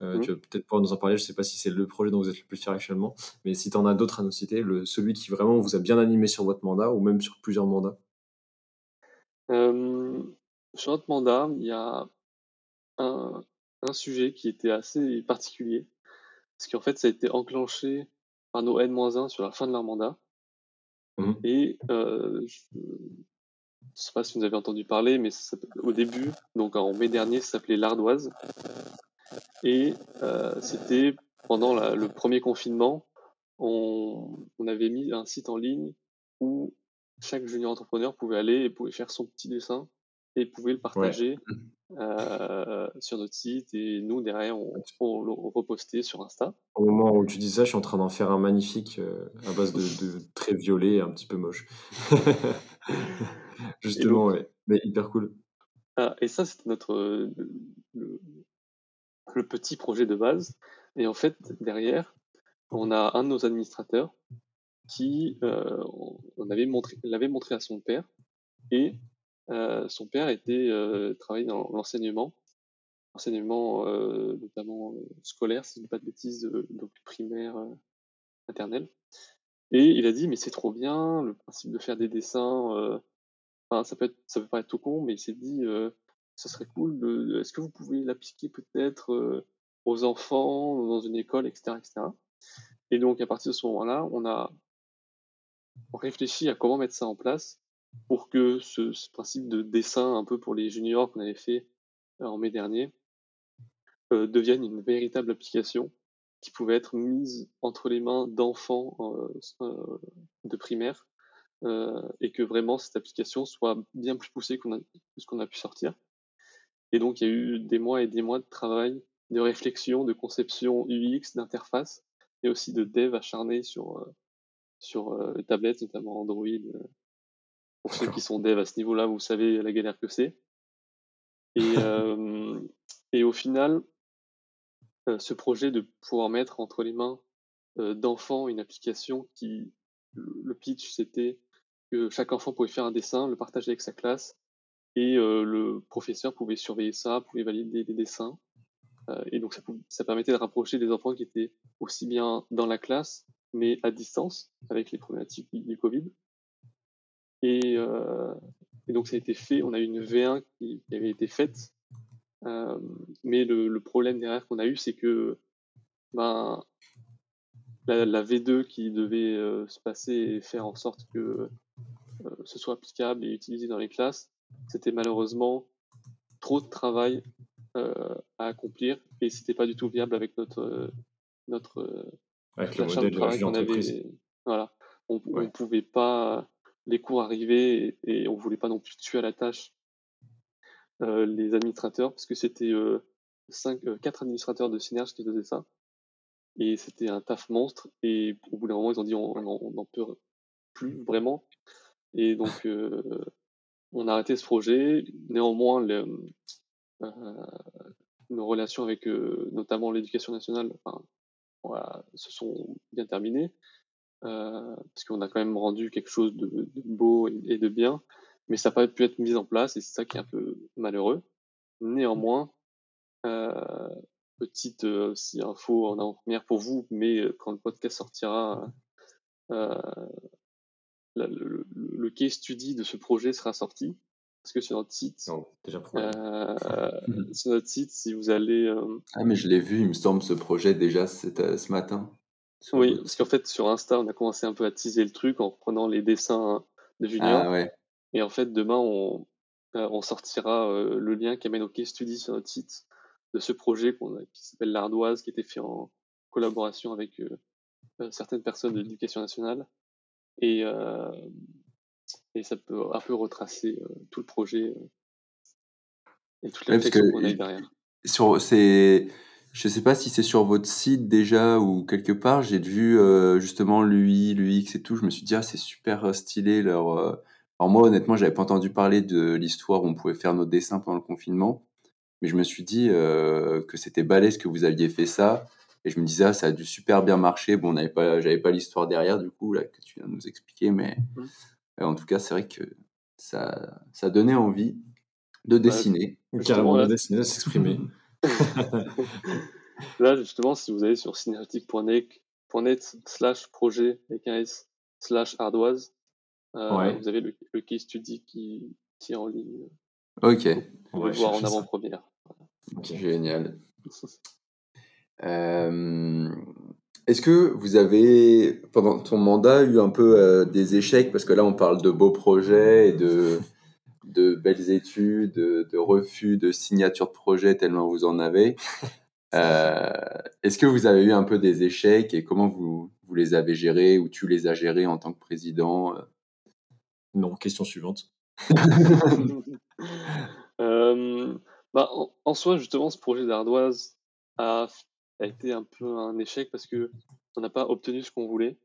Mmh. Tu vas peut-être pouvoir nous en parler. Je ne sais pas si c'est le projet dont vous êtes le plus fier actuellement, mais si tu en as d'autres à nous citer, le, celui qui vraiment vous a bien animé sur votre mandat ou même sur plusieurs mandats. sur notre mandat, il y a un, un, sujet qui était assez particulier, parce qu'en fait, ça a été enclenché par nos N-1 sur la fin de leur mandat. Mmh. Et euh, je ne sais pas si vous avez entendu parler, mais au début, donc en mai dernier, ça s'appelait l'Ardoise. Et euh, c'était pendant le premier confinement, on, on, avait mis un site en ligne où chaque junior entrepreneur pouvait aller et pouvait faire son petit dessin et pouvait le partager euh, sur notre site et nous derrière on, on, le repostait sur Insta. Au moment où tu dis ça, je suis en train d'en faire un magnifique euh, à base de, de très violet, un petit peu moche. Justement, ouais, mais hyper cool. Ah, et ça, c'était notre le, le petit projet de base. Et en fait, derrière, on a un de nos administrateurs qui euh, on avait montré, l'avait montré à son père et euh, son père était euh, travaillait dans l'enseignement, enseignement euh, notamment euh, scolaire, si je dis pas de bêtises, donc primaire, euh, maternelle. Et il a dit mais c'est trop bien le principe de faire des dessins. Enfin ça peut être, ça peut paraître tout con, mais il s'est dit ce serait cool. Est-ce que vous pouvez l'appliquer peut-être euh, aux enfants dans une école, etc., etc. Et donc à partir de ce moment-là, on a réfléchi à comment mettre ça en place pour que ce, ce principe de dessin un peu pour les juniors qu'on avait fait euh, en mai dernier euh, devienne une véritable application qui pouvait être mise entre les mains d'enfants euh, de primaire euh, et que vraiment cette application soit bien plus poussée qu'on a, que ce qu'on a pu sortir. Et donc, il y a eu des mois et des mois de travail, de réflexion, de conception UX, d'interface, et aussi de dev acharné sur, euh, sur euh, tablettes, notamment Android. Euh. Pour ceux qui sont dev à ce niveau-là, vous savez la galère que c'est. Et, et au final, ce projet de pouvoir mettre entre les mains d'enfants une application qui, le pitch, c'était que chaque enfant pouvait faire un dessin, le partager avec sa classe, et euh, le professeur pouvait surveiller ça, pouvait valider les dessins. Euh, et donc ça, ça, permettait de rapprocher des enfants qui étaient aussi bien dans la classe, mais à distance, avec les problématiques du Covid. Et, euh, et donc ça a été fait, on a eu une V1 qui, qui avait été faite, euh, mais le, le, problème derrière qu'on a eu, c'est que ben, la, la, V2 qui devait euh, se passer et faire en sorte que euh, ce soit applicable et utilisé dans les classes, c'était malheureusement trop de travail euh, à accomplir et c'était pas du tout viable avec notre notre avec le modèle de travail qu'on avait. Voilà, on, ouais. on, pouvait pas les cours arriver et, et, on voulait pas non plus tuer à la tâche euh, les administrateurs parce que c'était euh, cinq, euh, quatre administrateurs de Synerge qui faisaient ça. Et c'était un taf monstre et au bout d'un moment ils ont dit on n'en peut plus vraiment. Et donc on a arrêté ce projet. Néanmoins, nos relations avec notamment l'éducation nationale se sont bien terminées, parce qu'on a quand même rendu quelque chose de, de beau et, et, de bien, mais ça n'a pas pu être mis en place, et c'est ça qui est un peu malheureux. Néanmoins, euh, petite aussi info en avant-première pour vous, mais quand le podcast sortira, euh, le, le, le, case study de ce projet sera sorti. Parce que sur notre site, non, déjà euh, sur notre site, si vous allez. Euh... Ah, mais je l'ai vu, il me semble, ce projet déjà ce matin. Oui, parce qu'en fait, sur Insta, on a commencé un peu à teaser le truc en reprenant les dessins de Junior. Ah, ouais. Et en fait, demain, on, euh, on sortira euh, le lien qui amène au case study sur notre site de ce projet qu'on a, qui s'appelle l'Ardoise, qui été fait en collaboration avec euh, certaines personnes de l'éducation nationale et, euh, et ça peut un peu retracer euh, tout le projet et toute la ouais, qu'on a derrière. Sur, c'est, je sais pas si c'est sur votre site déjà ou quelque part, j'ai vu euh, justement l'UI, l'UX et tout, je me suis dit, ah, c'est super stylé leur. Euh... Alors moi, honnêtement, j'avais pas entendu parler de l'histoire où on pouvait faire nos dessins pendant le confinement. mais je me suis dit que c'était balèze que vous aviez fait ça. Et je me disais, ah, ça a dû super bien marcher. Bon, j'avais pas, j'avais pas l'histoire derrière, du coup, là, que tu viens de nous expliquer, mais mmh. en tout cas, c'est vrai que ça, ça donnait envie de dessiner. Carrément, de dessiner, de s'exprimer. là, justement, si vous allez sur synergetic.net slash projet avec un S slash ardoise, euh, vous avez le, le, case study qui, qui est en ligne. Ok. On va voir en avant-première. Génial. Euh, est-ce que vous avez, pendant ton mandat, eu un peu euh, des échecs? Parce que là, on parle de beaux projets et de, de belles études, de, refus de signature de projet tellement vous en avez. Euh, est-ce que vous avez eu un peu des échecs et comment vous, vous les avez gérés ou tu les as gérés en tant que président Non, question suivante. bah, en, en, soi, justement, ce projet d'ardoise a a été un peu un échec parce que on n'a pas obtenu ce qu'on voulait.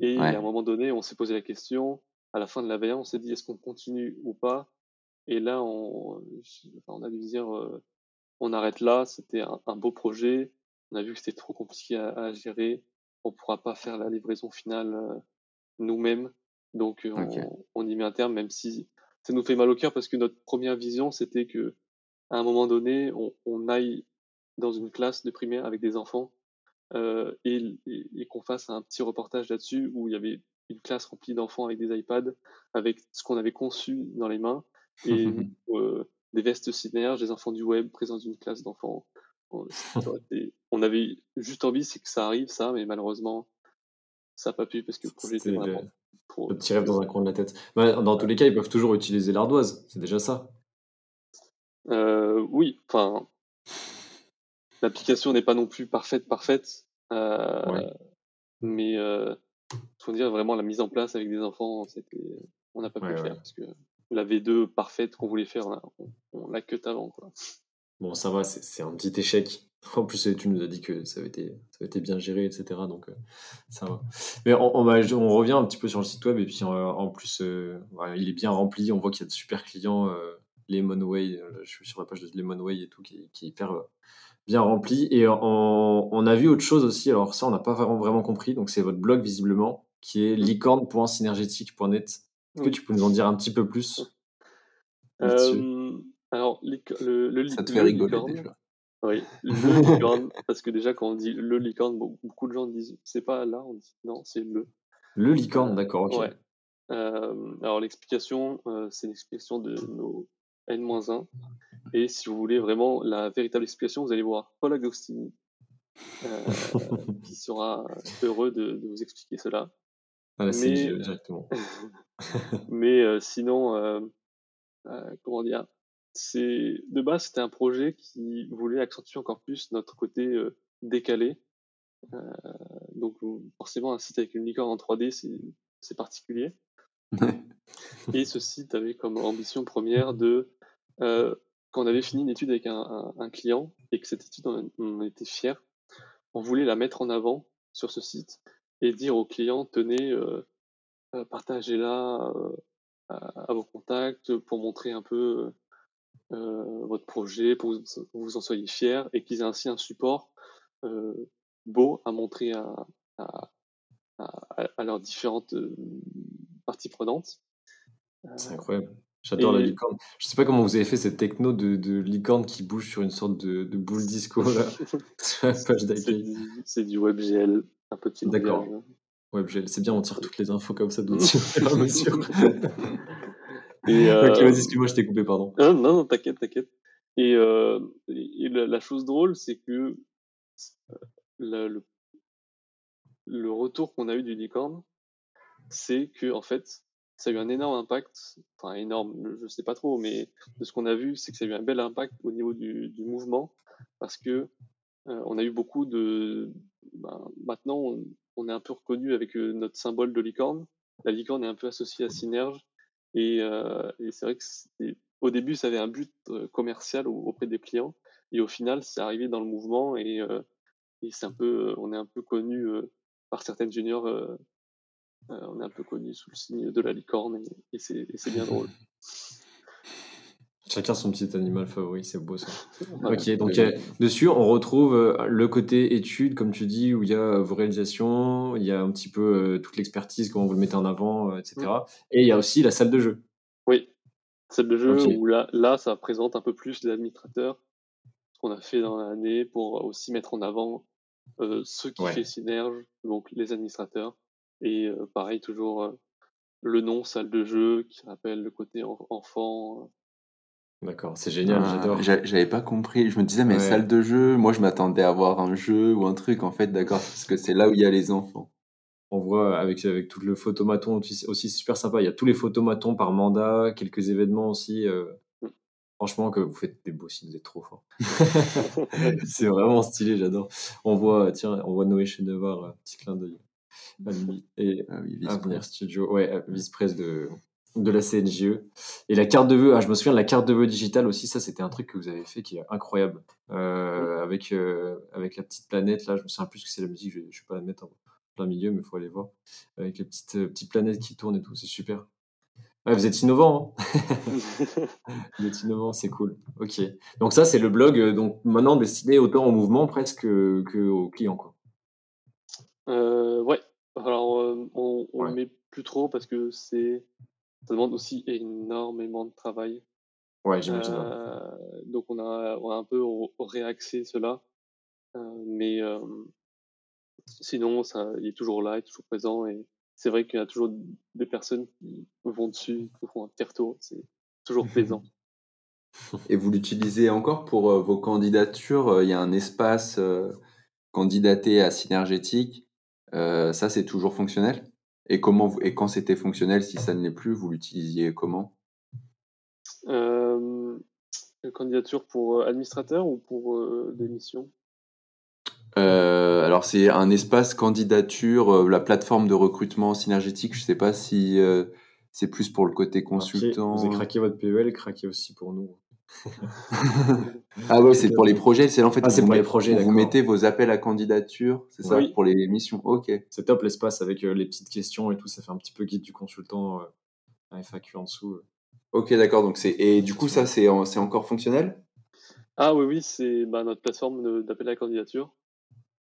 Et à un moment donné, on s'est posé la question, à la fin de la veille, on s'est dit est-ce qu'on continue ou pas? Et là, on, on a dû dire euh, on arrête là, c'était un, beau projet, on a vu que c'était trop compliqué à, gérer, on pourra pas faire la livraison finale euh, nous-mêmes, donc on, on, y met un terme, même si ça nous fait mal au cœur parce que notre première vision, c'était que à un moment donné, on, on aille dans une classe de primaire avec des enfants euh, et, et, qu'on fasse un petit reportage là-dessus où il y avait une classe remplie d'enfants avec des iPads, avec ce qu'on avait conçu dans les mains et euh, des vestes synerges, des enfants du web présents dans une classe d'enfants. On, avait juste envie, c'est que ça arrive, ça, mais malheureusement, ça n'a pas pu parce que le projet était vraiment. Le, petit rêve dans un coin de la tête. dans tous les cas, ils peuvent toujours utiliser l'ardoise, c'est déjà ça. Euh, oui, enfin, l'application n'est pas non plus parfaite, parfaite. Euh, mais euh, faut dire vraiment la mise en place avec des enfants, c'était, on n'a pas pu le faire parce que la V2 parfaite qu'on voulait faire, on, l'a que avant. Quoi. Bon, ça va, c'est un petit échec. En plus, tu nous as dit que ça avait été, ça avait été bien géré, etc. Donc, euh, ça va. Mais on, on, on, revient un petit peu sur le site web et puis en plus, euh, il est bien rempli. On voit qu'il y a de super clients. Euh, Lemonway, je suis sur la page de Lemonway et tout, qui, qui est hyper bien rempli. Et on, on, a vu autre chose aussi, alors ça, on n'a pas vraiment, vraiment compris. Donc, c'est votre blog, visiblement, qui est licorne.synergétique.net. Est-ce que tu peux nous en dire un petit peu plus euh, Alors, le, le, Ça te fait rigoler déjà. Oui, le licorne, parce que déjà, quand on dit le licorne, beaucoup de gens disent c'est pas là, on dit non, c'est le. Le licorne, d'accord, ok. Ouais. Euh, alors, l'explication, euh, c'est l'explication de nos N-1. Et si vous voulez vraiment la véritable explication, vous allez voir Paul Agostini, euh, qui sera heureux de, vous expliquer cela. Ah, mais, directement. mais euh, sinon, euh, comment dire, c'est de base c'était un projet qui voulait accentuer encore plus notre côté décalé. donc forcément un site avec une licorne en 3D c'est particulier. Et ce site avait comme ambition première de euh, quand on avait fini une étude avec un, un, client et que cette étude, on, était fier, on voulait la mettre en avant sur ce site et dire au client, tenez, euh, euh partagez-la euh, à, vos contacts pour montrer un peu euh, votre projet, pour que vous, en soyez fiers et qu'ils aient ainsi un support beau à montrer à, à, à leurs différentes parties prenantes. C'est incroyable. J'adore la licorne. Je sais pas comment vous avez fait cette techno de, de licorne qui bouge sur une sorte de, de boule disco là, sur la page d'accueil. C'est du WebGL, un petit D'accord. WebGL, c'est bien, on tire toutes les infos comme ça d'au-dessus Et euh... Ok, vas-y, excuse-moi, je t'ai coupé, pardon. Non, non, t'inquiète, t'inquiète. Et, euh, et la, la, chose drôle, c'est que euh, le, le retour qu'on a eu du licorne, c'est que en fait, ça a eu un énorme impact, enfin énorme, je sais pas trop, mais de ce qu'on a vu, c'est que ça a eu un bel impact au niveau du, du mouvement, parce que euh, on a eu beaucoup de, ben, maintenant on, est un peu reconnu avec euh, notre symbole de licorne. La licorne est un peu associée à Synerge, et, euh, et c'est vrai que au début ça avait un but euh, commercial auprès des clients, et au final c'est arrivé dans le mouvement et, et c'est un peu, on est un peu connu par certaines juniors euh, on est un peu connu sous le signe de la licorne et, c'est bien drôle. Chacun son petit animal favori, c'est beau ça. Ok, donc Oui. euh, dessus, on retrouve euh, le côté études, comme tu dis, où il y a euh, vos réalisations, il y a un petit peu euh, toute l'expertise, comment vous le mettez en avant, euh, etc. Et il y a aussi la salle de jeu. Oui, salle de jeu où là, là, ça présente un peu plus les administrateurs, ce qu'on a fait dans l'année pour aussi mettre en avant euh, ceux qui Ouais. fait Synerge, donc les administrateurs. Et euh, pareil, toujours euh, le nom salle de jeu qui rappelle le côté en- enfant. D'accord, c'est génial, Ah, j'adore. j'a- J'avais pas compris. Je me disais, mais Ouais. salle de jeu, moi je m'attendais à voir un jeu ou un truc en fait, d'accord, parce que c'est là où il y a les enfants. On voit avec, avec tout le photomaton aussi, aussi c'est super sympa. Il y a tous les photomatons par mandat, quelques événements aussi. euh, Mm. franchement, que vous faites des beaux signes, vous êtes trop fort. c'est vraiment stylé, j'adore. On voit, tiens, on voit Noé Chenevar, petit clin d'œil. Et Ah oui, vice Avenir. Studio, ouais, euh, vice-presse de, de la CNJE. Et la carte de vœux, ah, je me souviens de la carte de vœux digitale aussi, ça c'était un truc que vous avez fait qui est incroyable. Euh, avec, euh, avec la petite planète, là, je me souviens plus que c'est la musique, je ne vais pas la mettre en plein milieu, mais il faut aller voir. Avec les petites, euh, petites planètes qui tournent et tout, c'est super. Ouais, vous êtes innovant, hein vous êtes innovant, c'est cool. Ok. Donc ça, c'est le blog, donc maintenant destiné autant au mouvement presque que, que aux clients, quoi. Euh, ouais. Alors, euh, on, on Ouais. le met plus trop parce que c'est, ça demande aussi énormément de travail. Ouais, j'imagine. Euh, donc, on a, on a un peu réaxé cela. Euh, mais sinon, ça, il est toujours là, il est toujours présent. Et c'est vrai qu'il y a toujours des personnes qui vont dessus, qui font un petit retour. C'est toujours plaisant. Et vous l'utilisez encore pour vos candidatures? Il y a un espace candidaté à Synergétique. Euh, ça, c'est toujours fonctionnel et, comment vous- et quand c'était fonctionnel, si ça ne l'est plus, vous l'utilisiez comment? Euh, une candidature pour euh, administrateur ou pour euh, des missions? Euh, alors c'est un espace candidature, la plateforme de recrutement synergétique. Je sais pas si euh, c'est plus pour le côté consultant. Vous avez craqué votre PEL, craquez aussi pour nous. Ah ouais, c'est pour les projets. C'est en fait Ah, c'est vous pour les projets, Vous mettez vos appels à candidature, c'est ça Oui. pour les missions. Ok. C'est top l'espace avec euh, les petites questions et tout, ça fait un petit peu guide du consultant, euh, un FAQ en dessous. euh. Ok, d'accord. Donc c'est et du coup ça c'est en- c'est encore fonctionnel? Ah oui, oui, c'est bah, notre plateforme de- d'appel à la candidature.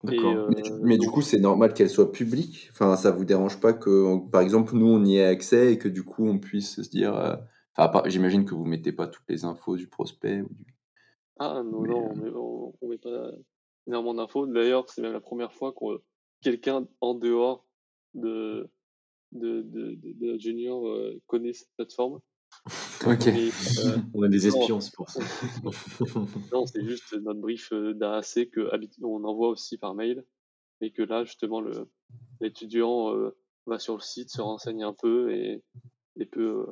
Et, D'accord. euh, Mais, du- mais du coup c'est normal qu'elle soit publique? Enfin ça vous dérange pas que par exemple nous on y ait accès et que du coup on puisse se dire. Enfin pas- j'imagine que vous mettez pas toutes les infos du prospect ou du. Ah non, Mais, non, euh, on met, on, on met pas énormément d'infos. D'ailleurs, c'est même la première fois que quelqu'un en dehors de, de, de, de, de notre junior euh, connaît cette plateforme. Ok. Et, euh, On a des espions, c'est pour ça. non, c'est juste notre brief d'AAC que habit- on envoie aussi par mail. Et que là, justement, le- l'étudiant euh, va sur le site, se renseigne un peu et, et peut.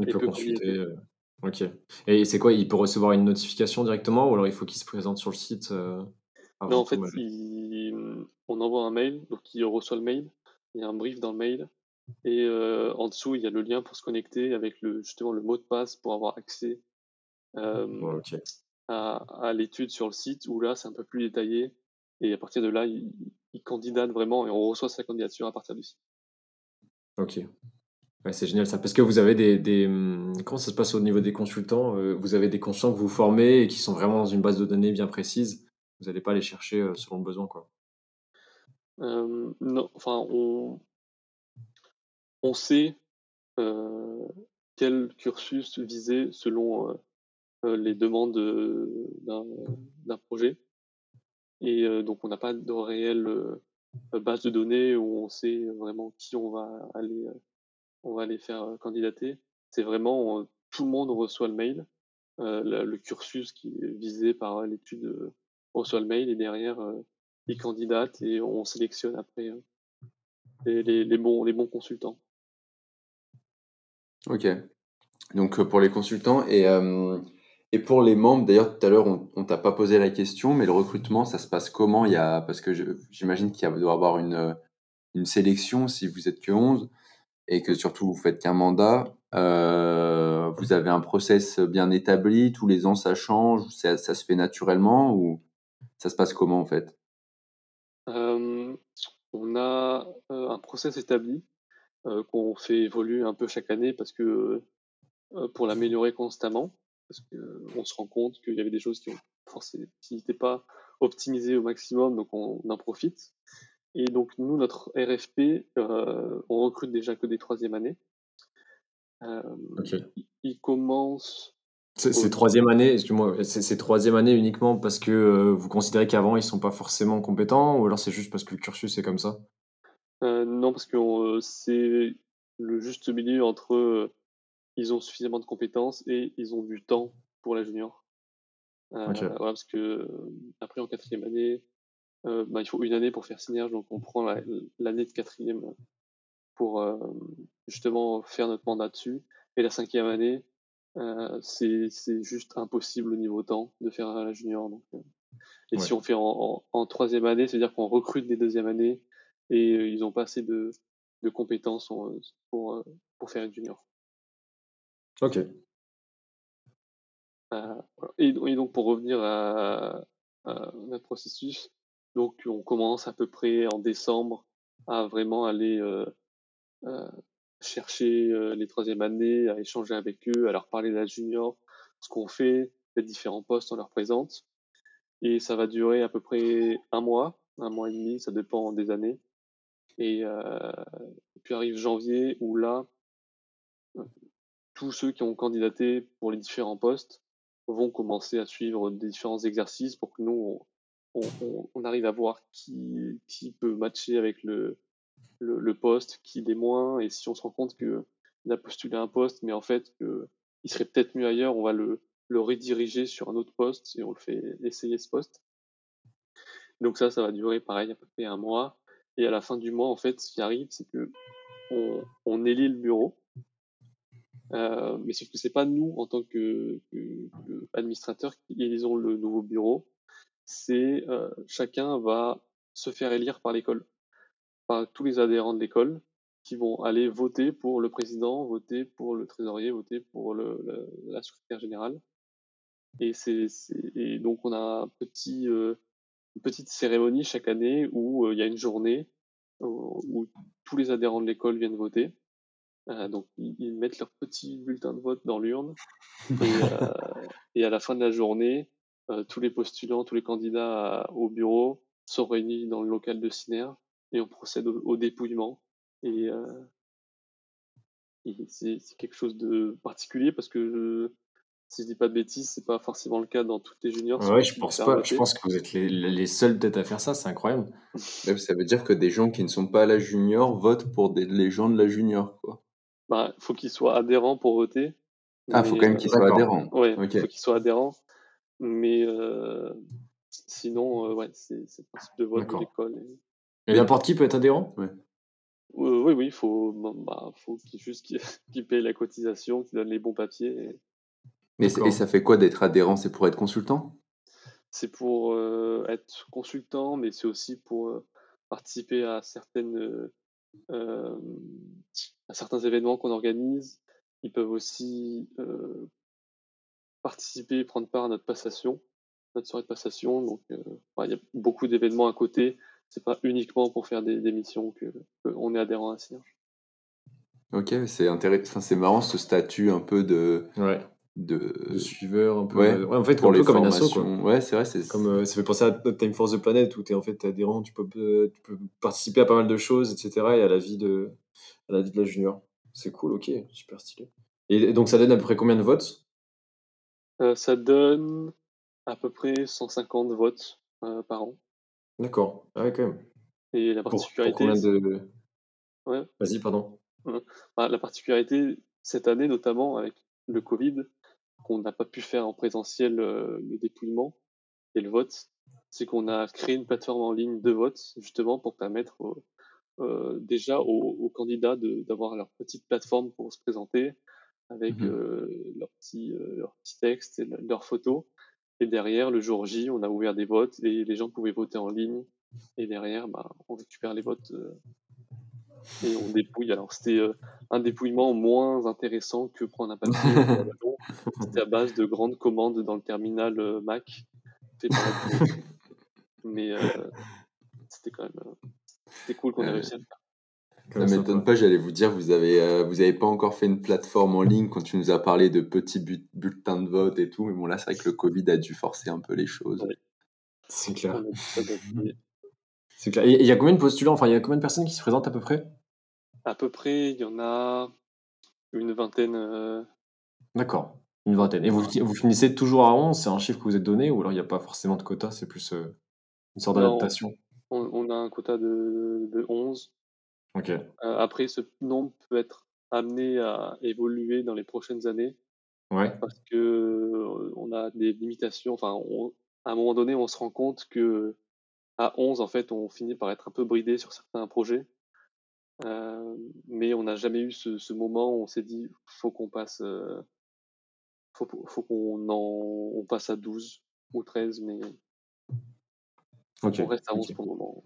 Il peut peut consulter. euh, Ok. Et c'est quoi Il peut recevoir une notification directement ou alors il faut qu'il se présente sur le site euh, avant Non, en fait, il- on envoie un mail, donc il reçoit le mail, il y a un brief dans le mail, et euh, en dessous, il y a le lien pour se connecter avec le, justement le mot de passe pour avoir accès à l'étude sur le site, où là, c'est un peu plus détaillé, et à partir de là, il, il candidate vraiment, et on reçoit sa candidature à partir du site. Ok. C'est génial ça. Parce que vous avez des, des, hum, Comment ça se passe au niveau des consultants Euh, Vous avez des consultants que vous formez et qui sont vraiment dans une base de données bien précise. Vous n'allez pas les chercher euh, selon le besoin, quoi. Euh, non, enfin, on, on sait quel cursus viser selon les demandes d'un projet. Et donc, on n'a pas de réelle base de données où on sait vraiment qui on va aller, on va aller faire candidater. C'est vraiment tout le monde reçoit le mail, le, cursus qui est visé par l'étude reçoit le mail et derrière euh, il candidate et on sélectionne après les, les, les bons les consultants. Ok. Donc pour les consultants et, pour les membres, d'ailleurs tout à l'heure on, on t'a pas posé la question, mais le recrutement ça se passe comment? Il y a parce que j'imagine qu'il doit y avoir une, une sélection si vous êtes que 11 et que surtout vous faites qu'un mandat. Euh, vous avez un process bien établi, tous les ans ça change, ça, se fait naturellement ou ça se passe comment en fait? Euh, on a euh, un process établi qu'on fait évoluer un peu chaque année parce que pour l'améliorer constamment. parce qu'on se rend compte qu'il y avait des choses qui n'étaient pas optimisées au maximum, donc on, en profite. Et donc nous, notre RFP, on recrute déjà que des troisième années. il, commence c'est troisième année, excuse-moi, c'est troisième année uniquement parce que euh, vous considérez qu'avant ils sont pas forcément compétents ou alors c'est juste parce que le cursus est comme ça? Euh, Non, parce que euh, c'est le juste milieu entre ils ont suffisamment de compétences et ils ont du temps pour la junior. parce que après en quatrième année, bah, il faut une année pour faire synerge, donc on prend l'année de quatrième pour justement faire notre mandat dessus. Et la cinquième année, euh, c'est juste impossible au niveau temps de faire la junior. Donc, euh. et si on fait en, en, troisième année, c'est-à-dire qu'on recrute des deuxième années et euh, ils ont pas assez de, de compétences pour, pour faire une junior. Ok. et, donc pour revenir à, notre processus, donc on commence à peu près en décembre à vraiment aller chercher euh, les troisième années, à échanger avec eux, à leur parler de la junior, ce qu'on fait, les différents postes, on leur présente. Et ça va durer à peu près un mois, un mois et demi, ça dépend des années. Et, euh, puis arrive janvier où là, tous ceux qui ont candidaté pour les différents postes vont commencer à suivre des différents exercices pour que nous, on, arrive à voir qui, qui peut matcher avec le, le, poste, qui l'est moins, et si on se rend compte qu'il a postulé un poste, mais en fait il serait peut-être mieux ailleurs, on va le, le rediriger sur un autre poste et on le fait essayer ce poste. Donc ça, ça va durer pareil à peu près un mois. Et à la fin du mois, en fait, ce qui arrive, c'est que on, on élit le bureau. Euh, mais sauf que c'est pas nous en tant que, administrateur qui élisons le nouveau bureau. C'est euh, chacun va se faire élire par l'école tous les adhérents de l'école qui vont aller voter pour le président, voter pour le trésorier, voter pour le, la secrétaire générale. Et, c'est, et donc on a un petit, euh, une petite cérémonie chaque année où euh, il y a une journée où, tous les adhérents de l'école viennent voter. Euh, donc ils, mettent leur petit bulletin de vote dans l'urne et, et, à la fin de la journée, tous les postulants, tous les candidats au bureau sont réunis dans le local de Ciner et on procède au, dépouillement. Et, euh, c'est quelque chose de particulier parce que si je dis pas de bêtises, c'est pas forcément le cas dans toutes les juniors. Ouais, je pense pas. Je pense que vous êtes les, les seuls peut-être à faire ça. C'est incroyable. ça veut dire que des gens qui ne sont pas à la junior votent pour des, les gens de la junior, quoi. Bah, faut qu'ils soient adhérents pour voter. Ah, il faut quand même qu'ils soient adhérents. Ouais, faut qu'ils soient adhérents. Mais euh, sinon, euh, ouais, c'est le principe de vote de l'école. Et n'importe qui peut être adhérent? Euh, Oui, oui, il faut, bah, faut juste qu'il paye la cotisation, qu'il donne les bons papiers. Mais et ça fait quoi d'être adhérent? C'est pour être consultant? C'est pour euh, être consultant, mais c'est aussi pour euh, participer à certaines à certains événements qu'on organise. Ils peuvent aussi participer, prendre part à notre passation, notre soirée de passation. Donc, il y a beaucoup d'événements à côté c'est pas uniquement pour faire des, des missions que, on est adhérent à Synerge. Ok, c'est intéressant, c'est marrant ce statut un peu de. Ouais. De... suiveur un peu ouais, en fait pour un peu comme une asso quoi. ouais c'est vrai c'est comme euh, ça fait penser à Time Force the Planet où tu es en fait adhérent tu peux, tu peux participer à pas mal de choses etc et à la vie de à la vie de la junior c'est cool ok super stylé et donc ça donne à peu près combien de votes? Euh, ça donne à peu près 150 votes euh, par an D'accord. Ah ouais, quand même. Et la particularité. de... ouais. Vas-y, pardon. Bah, la particularité cette année, notamment avec le Covid, qu'on n'a pas pu faire en présentiel euh, le dépouillement et le vote, c'est qu'on a créé une plateforme en ligne de vote justement pour permettre euh, déjà aux, candidats d'avoir leur petite plateforme pour se présenter avec mmh euh, leur, petit, leur petit texte et leurs photos et derrière, le jour J, on a ouvert des votes et les gens pouvaient voter en ligne. Et derrière, bah, on récupère les votes euh, et on dépouille. Alors, c'était euh, un dépouillement moins intéressant que prendre un papier. c'était à base de grandes commandes dans le terminal euh, Mac. Mais c'était quand même c'était cool qu'on ait réussi à le faire. Ça m'étonne pas, j'allais vous dire, vous avez, euh, vous avez pas encore fait une plateforme en ligne quand tu nous as parlé de petits bulletins de vote et tout, mais bon là c'est vrai que le Covid a dû forcer un peu les choses. C'est clair. C'est clair. Il y a combien de postulants Enfin, il y a combien de personnes qui se présentent à peu près? À peu près, il y en a une vingtaine. Euh. D'accord, une vingtaine. Et vous, vous finissez toujours à 11 C'est un chiffre que vous êtes donné Ou alors il n'y a pas forcément de quota C'est plus euh, une sorte d'adaptation? On, a un quota de, de 11. Euh, après, ce nombre peut être amené à évoluer dans les prochaines années. Ouais. Parce que on a des limitations. Enfin, à un moment donné, on se rend compte que à 11, en fait, on finit par être un peu bridé sur certains projets. Euh, mais on n'a jamais eu ce, moment où on s'est dit faut qu'on passe euh, faut, faut qu'on en on passe à 12 ou 13 mais on reste à 11 pour le moment.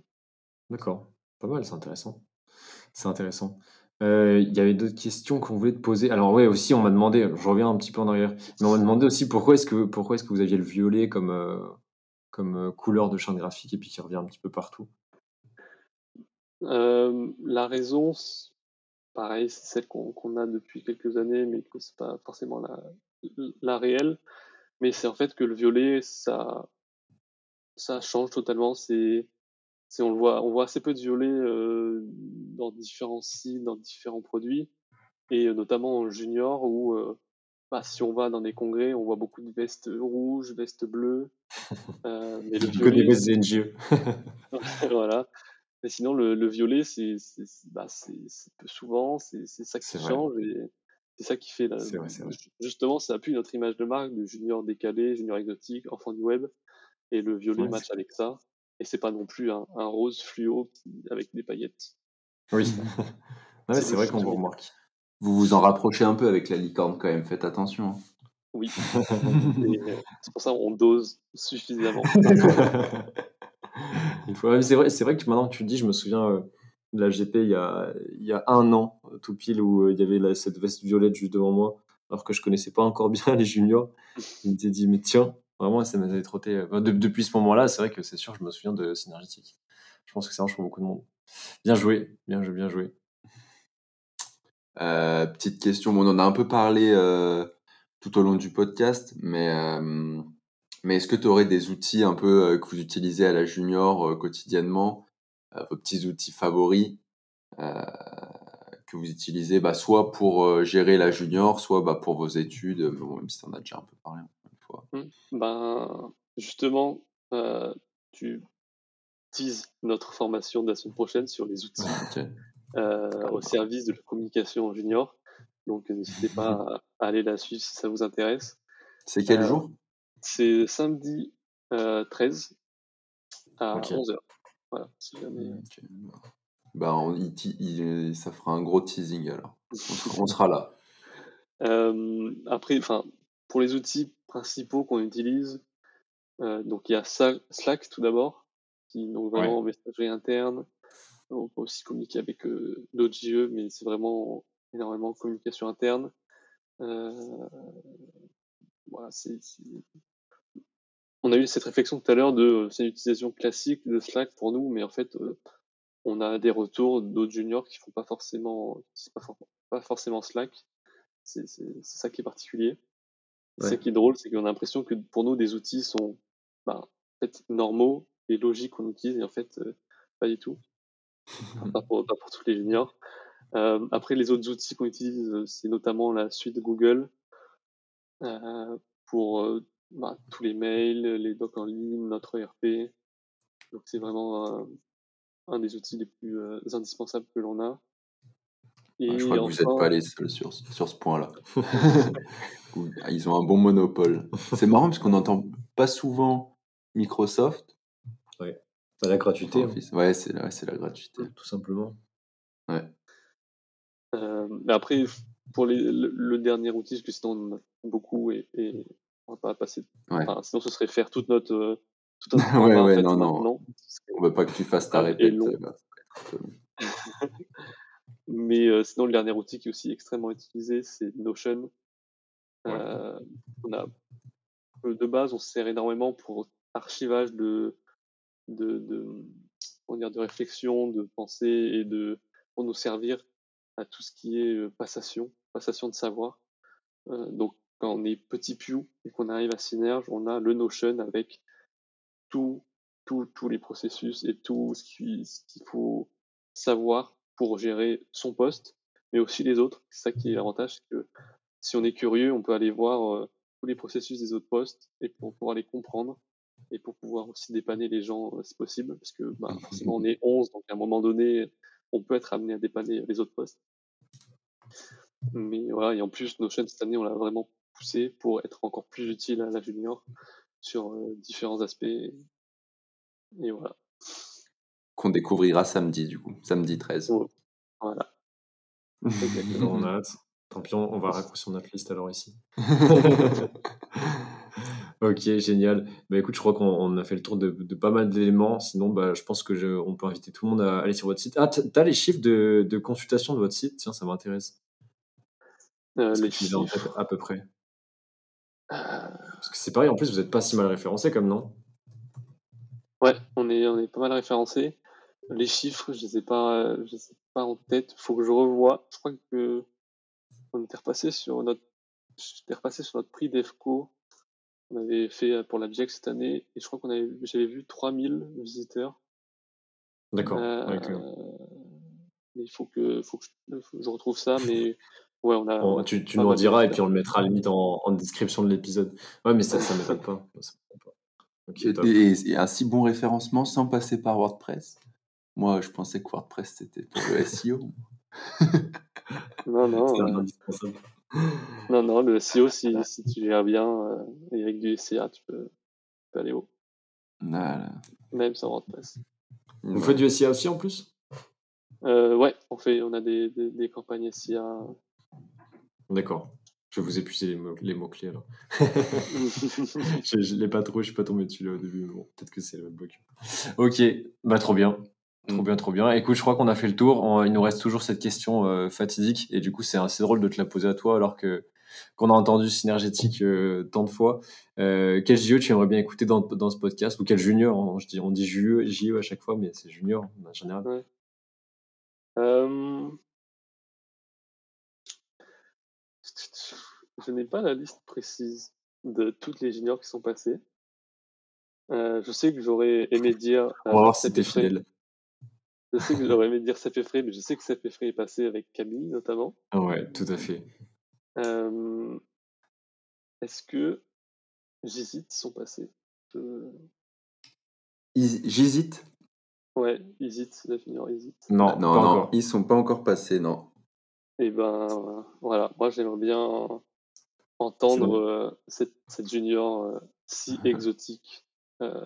D'accord, pas mal, c'est intéressant. C'est intéressant. Euh, il y avait d'autres questions qu'on voulait te poser. Alors ouais, aussi on m'a demandé, je reviens un petit peu en arrière, mais on m'a demandé aussi pourquoi est-ce que pourquoi est-ce que vous aviez le violet comme comme euh, couleur de champ graphique et puis qui revient un petit peu partout? Euh, La raison, pareil, c'est celle qu'on a depuis quelques années, mais que c'est pas forcément la, la réelle. Mais c'est en fait que le violet, ça, ça change totalement. C'est, on le voit, on voit assez peu de violet euh, dans différents sites, dans différents produits, et notamment en junior où bah, si on va dans des congrès, on voit beaucoup de vestes rouges, vestes bleues. Euh, mais le violet, que des vestes NGE. voilà. Mais sinon, le, le violet, c'est bah, peu souvent, c'est ça qui change et c'est ça qui fait. La, vrai, vrai. Justement, ça appuie notre image de marque de junior décalé, junior exotique, enfant du web. Et le violet match avec ça. Et c'est pas non plus un, un rose fluo avec des paillettes. Oui. c'est vrai qu'on vous remarque. Vous vous en rapprochez un peu avec la licorne quand même, faites attention. Hein. Oui. Euh, c'est pour ça qu'on dose suffisamment. c'est vrai, vrai, que maintenant que tu le dis, je me souviens euh, de la GP il y, a, il y a un an, tout pile, où euh, il y avait cette veste violette juste devant moi, alors que je connaissais pas encore bien les juniors. Je me dit, mais tiens, vraiment, ça m'avait trotté. depuis ce moment-là, c'est vrai que c'est sûr, je me souviens de Synergétique. Je pense que ça marche pour beaucoup de monde. Bien joué, bien joué, bien joué. Euh, petite question, bon, on en a un peu parlé euh, tout au long du podcast, mais, euh, mais est-ce que tu aurais des outils un peu que vous utilisez à la junior quotidiennement, vos petits outils favoris que vous utilisez bah, soit pour gérer la junior, soit bah, pour vos études, même si tu en as déjà un peu parlé. Ben, justement, tu teases notre formation de la semaine prochaine sur les outils. Euh, au service de la communication junior. Donc n'hésitez pas à, aller la suivre si ça vous intéresse. C'est quel euh, jour? C'est samedi 13 euh, à 11h. Voilà, si jamais... Bah, ça fera un gros teasing alors. on sera là. après, enfin, pour les outils principaux qu'on utilise, donc il y a Slack tout d'abord, qui donc vraiment messagerie interne, on peut aussi communiquer avec euh, d'autres JE, mais c'est vraiment énormément de communication interne. Euh, voilà, On a eu cette réflexion tout à l'heure de euh, c'est une utilisation classique de Slack pour nous, mais en fait, on a des retours d'autres juniors qui font pas forcément, pas, pas, forcément Slack. C'est, ça qui est particulier. Ce qui est drôle, c'est qu'on a l'impression que pour nous, des outils sont bah, en fait, normaux et logiques qu'on utilise, et en fait, pas du tout pas, pour, tous les juniors. Euh, après, les autres outils qu'on utilise, euh, c'est notamment la suite Google euh, pour bah, tous les mails, les docs en ligne, notre ERP. Donc, c'est vraiment un des outils les plus indispensables que l'on a. Et je crois que vous n'êtes pas les seuls sur, sur ce point-là. Ils ont un bon monopole. C'est marrant parce qu'on n'entend pas souvent Microsoft la gratuité. Hein. Ouais, c'est la, la gratuité. Tout simplement. Ouais. Euh, mais après, pour les, le, dernier outil, parce que sinon on en a beaucoup et, et on va pas passer. Enfin, sinon, ce serait faire toute notre. Euh, toute notre ouais, ouais, non, non. On veut pas que tu fasses ta répète. Mais euh, sinon, le dernier outil qui est aussi extrêmement utilisé, c'est Notion. Euh, on a, de base, on se sert énormément pour archivage de, de, de, on dire, de réflexion, de pensée et de, pour nous servir à tout ce qui est euh, passation, passation de savoir. Euh, donc, quand on est petit Pew et qu'on arrive à Synerge, on a le Notion avec tout, tout, tous les processus et tout ce qu'il faut savoir pour gérer son poste, mais aussi les autres. C'est ça qui est l'avantage, c'est que si on est curieux, on peut aller voir euh, tous les processus des autres postes et pour pouvoir les comprendre et pour pouvoir aussi dépanner les gens euh, si possible, parce que bah, forcément on est 11, donc à un moment donné, on peut être amené à dépanner les autres postes. Mais voilà, et en plus, Notion cette année, on l'a vraiment poussé pour être encore plus utile à la junior sur euh, différents aspects. Et voilà. Qu'on découvrira samedi, du coup, samedi 13. Voilà. on a hâte. Tant pis, on va raccourcir notre liste alors ici. ok, génial. Bah écoute, je crois qu'on a fait le tour de, pas mal d'éléments. Sinon, bah, je pense que on peut inviter tout le monde à aller sur votre site. Ah, t'as les chiffres de, de, consultation de votre site? Tiens, ça m'intéresse. Euh, les chiffres. à peu près? Parce que c'est pareil, en plus, vous n'êtes pas si mal référencé comme nom. Ouais, on est, on est pas mal référencé. Les chiffres, je ne les, ai pas, je sais pas en tête. Il faut que je revoie. Je crois que on était repassé sur notre, j'étais repassé sur notre prix d'EFCO. On avait fait pour la GX cette année et je crois qu'on avait, j'avais vu 3000 visiteurs. D'accord. Euh, il faut que, faut que je, retrouve ça, mais ouais, on a. tu, tu nous en diras et puis on le mettra à la limite en, en description de l'épisode. Ouais, mais ça, ça m'étonne pas. et, un si bon référencement sans passer par WordPress? Moi, je pensais que WordPress c'était pour le SEO. Non, non. Euh, non, non, le SEO, si, si tu gères bien euh, et avec du SEA, tu peux, aller haut. Même sans WordPress. Vous faites du SEA aussi en plus? Euh, Ouais, on, fait, on a des, des, campagnes SEA. D'accord. Je vais vous épuiser les, mots, les mots-clés alors. je ne l'ai pas trop, je suis pas tombé dessus là au début. Bon, peut-être que c'est le bloc. Ok, bah trop bien. Trop mm. bien, trop bien. Écoute, je crois qu'on a fait le tour. il nous reste toujours cette question euh, fatidique. Et du coup, c'est assez drôle de te la poser à toi alors que qu'on a entendu synergétique euh, tant de fois. Euh, quel JE tu aimerais bien écouter dans, dans ce podcast? Ou quel junior? On, je dis, on dit JE, JE à chaque fois, mais c'est junior en général. Je n'ai pas la liste précise de toutes les juniors qui sont passés. je sais que j'aurais aimé dire. on va voir si t'es fidèle. Je sais que j'aurais aimé dire ça fait frais, mais je sais que ça fait frais est passé avec Camille notamment. Ah ouais, tout à fait. Est-ce que j'hésite ils sont passés? J'hésite Ouais, hésite, la finir hésite. Non, non, non, ils sont pas encore passés, non. Et eh ben voilà, moi j'aimerais bien entendre euh, cette, cette, junior euh, si exotique euh,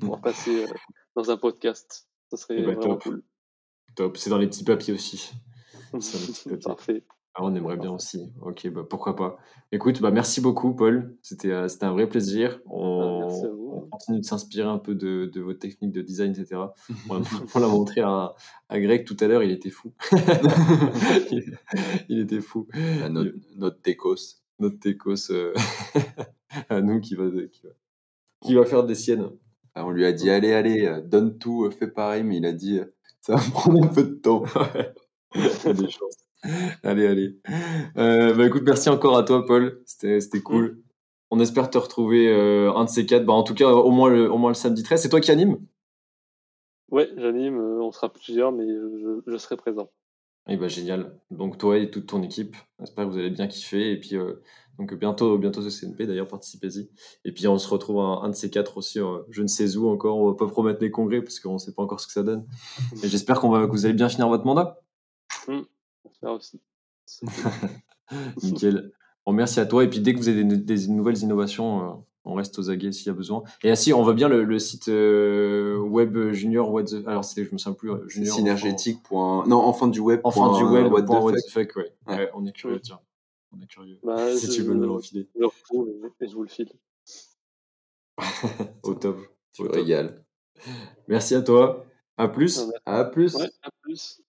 pour passer dans un podcast. Ça serait eh ben, vraiment top. cool. Top. C'est dans les petits papiers aussi. Parfait. Ah, on aimerait bien aussi. Ok, bah, pourquoi pas. Écoute, bah, merci beaucoup, Paul. C'était euh, c'était un vrai plaisir. Ah, on, continue de s'inspirer un peu de, de votre technique de design, etc. on, l'a montré à, à, Greg tout à l'heure, il était fou. il, était fou. Ah, notre, notre. Notre techos euh, à nous qui va, qui va, qui va faire des siennes. On lui a dit allez, allez, euh, donne tout, fais pareil, mais il a dit ça va prendre un peu de temps. des chances. allez, allez. Euh, bah, écoute, merci encore à toi, Paul. C'était cool. Mm. On espère te retrouver euh, un de ces quatre. Bah, en tout cas, au moins le, au moins le samedi 13. C'est toi qui anime? Ouais, j'anime. on sera plusieurs, mais je, je serai présent. Et eh bah, génial. Donc toi et toute ton équipe, j'espère que vous allez bien kiffer. Et puis euh, donc bientôt, bientôt ce CNP d'ailleurs, participez-y. Et puis on se retrouve un, un de ces quatre aussi, euh, je ne sais où encore. On va pas promettre les congrès parce qu'on ne sait pas encore ce que ça donne. Et j'espère qu'on va, que vous allez bien finir votre mandat. Mmh, aussi. Nickel. Bon, merci à toi. Et puis dès que vous avez des, nouvelles innovations, euh, on reste aux aguets s'il y a besoin. Et ainsi, on voit bien le, site euh, web junior what the... alors c'est je me souviens plus euh, junior synergétique. non enfant du web enfant du web what, the fuck, ouais. ouais. on est curieux tiens. On est curieux. Bah, si tu veux nous le refiler je je vous le file au top. Tu régales. Merci à toi. À plus. À plus. Ouais, à plus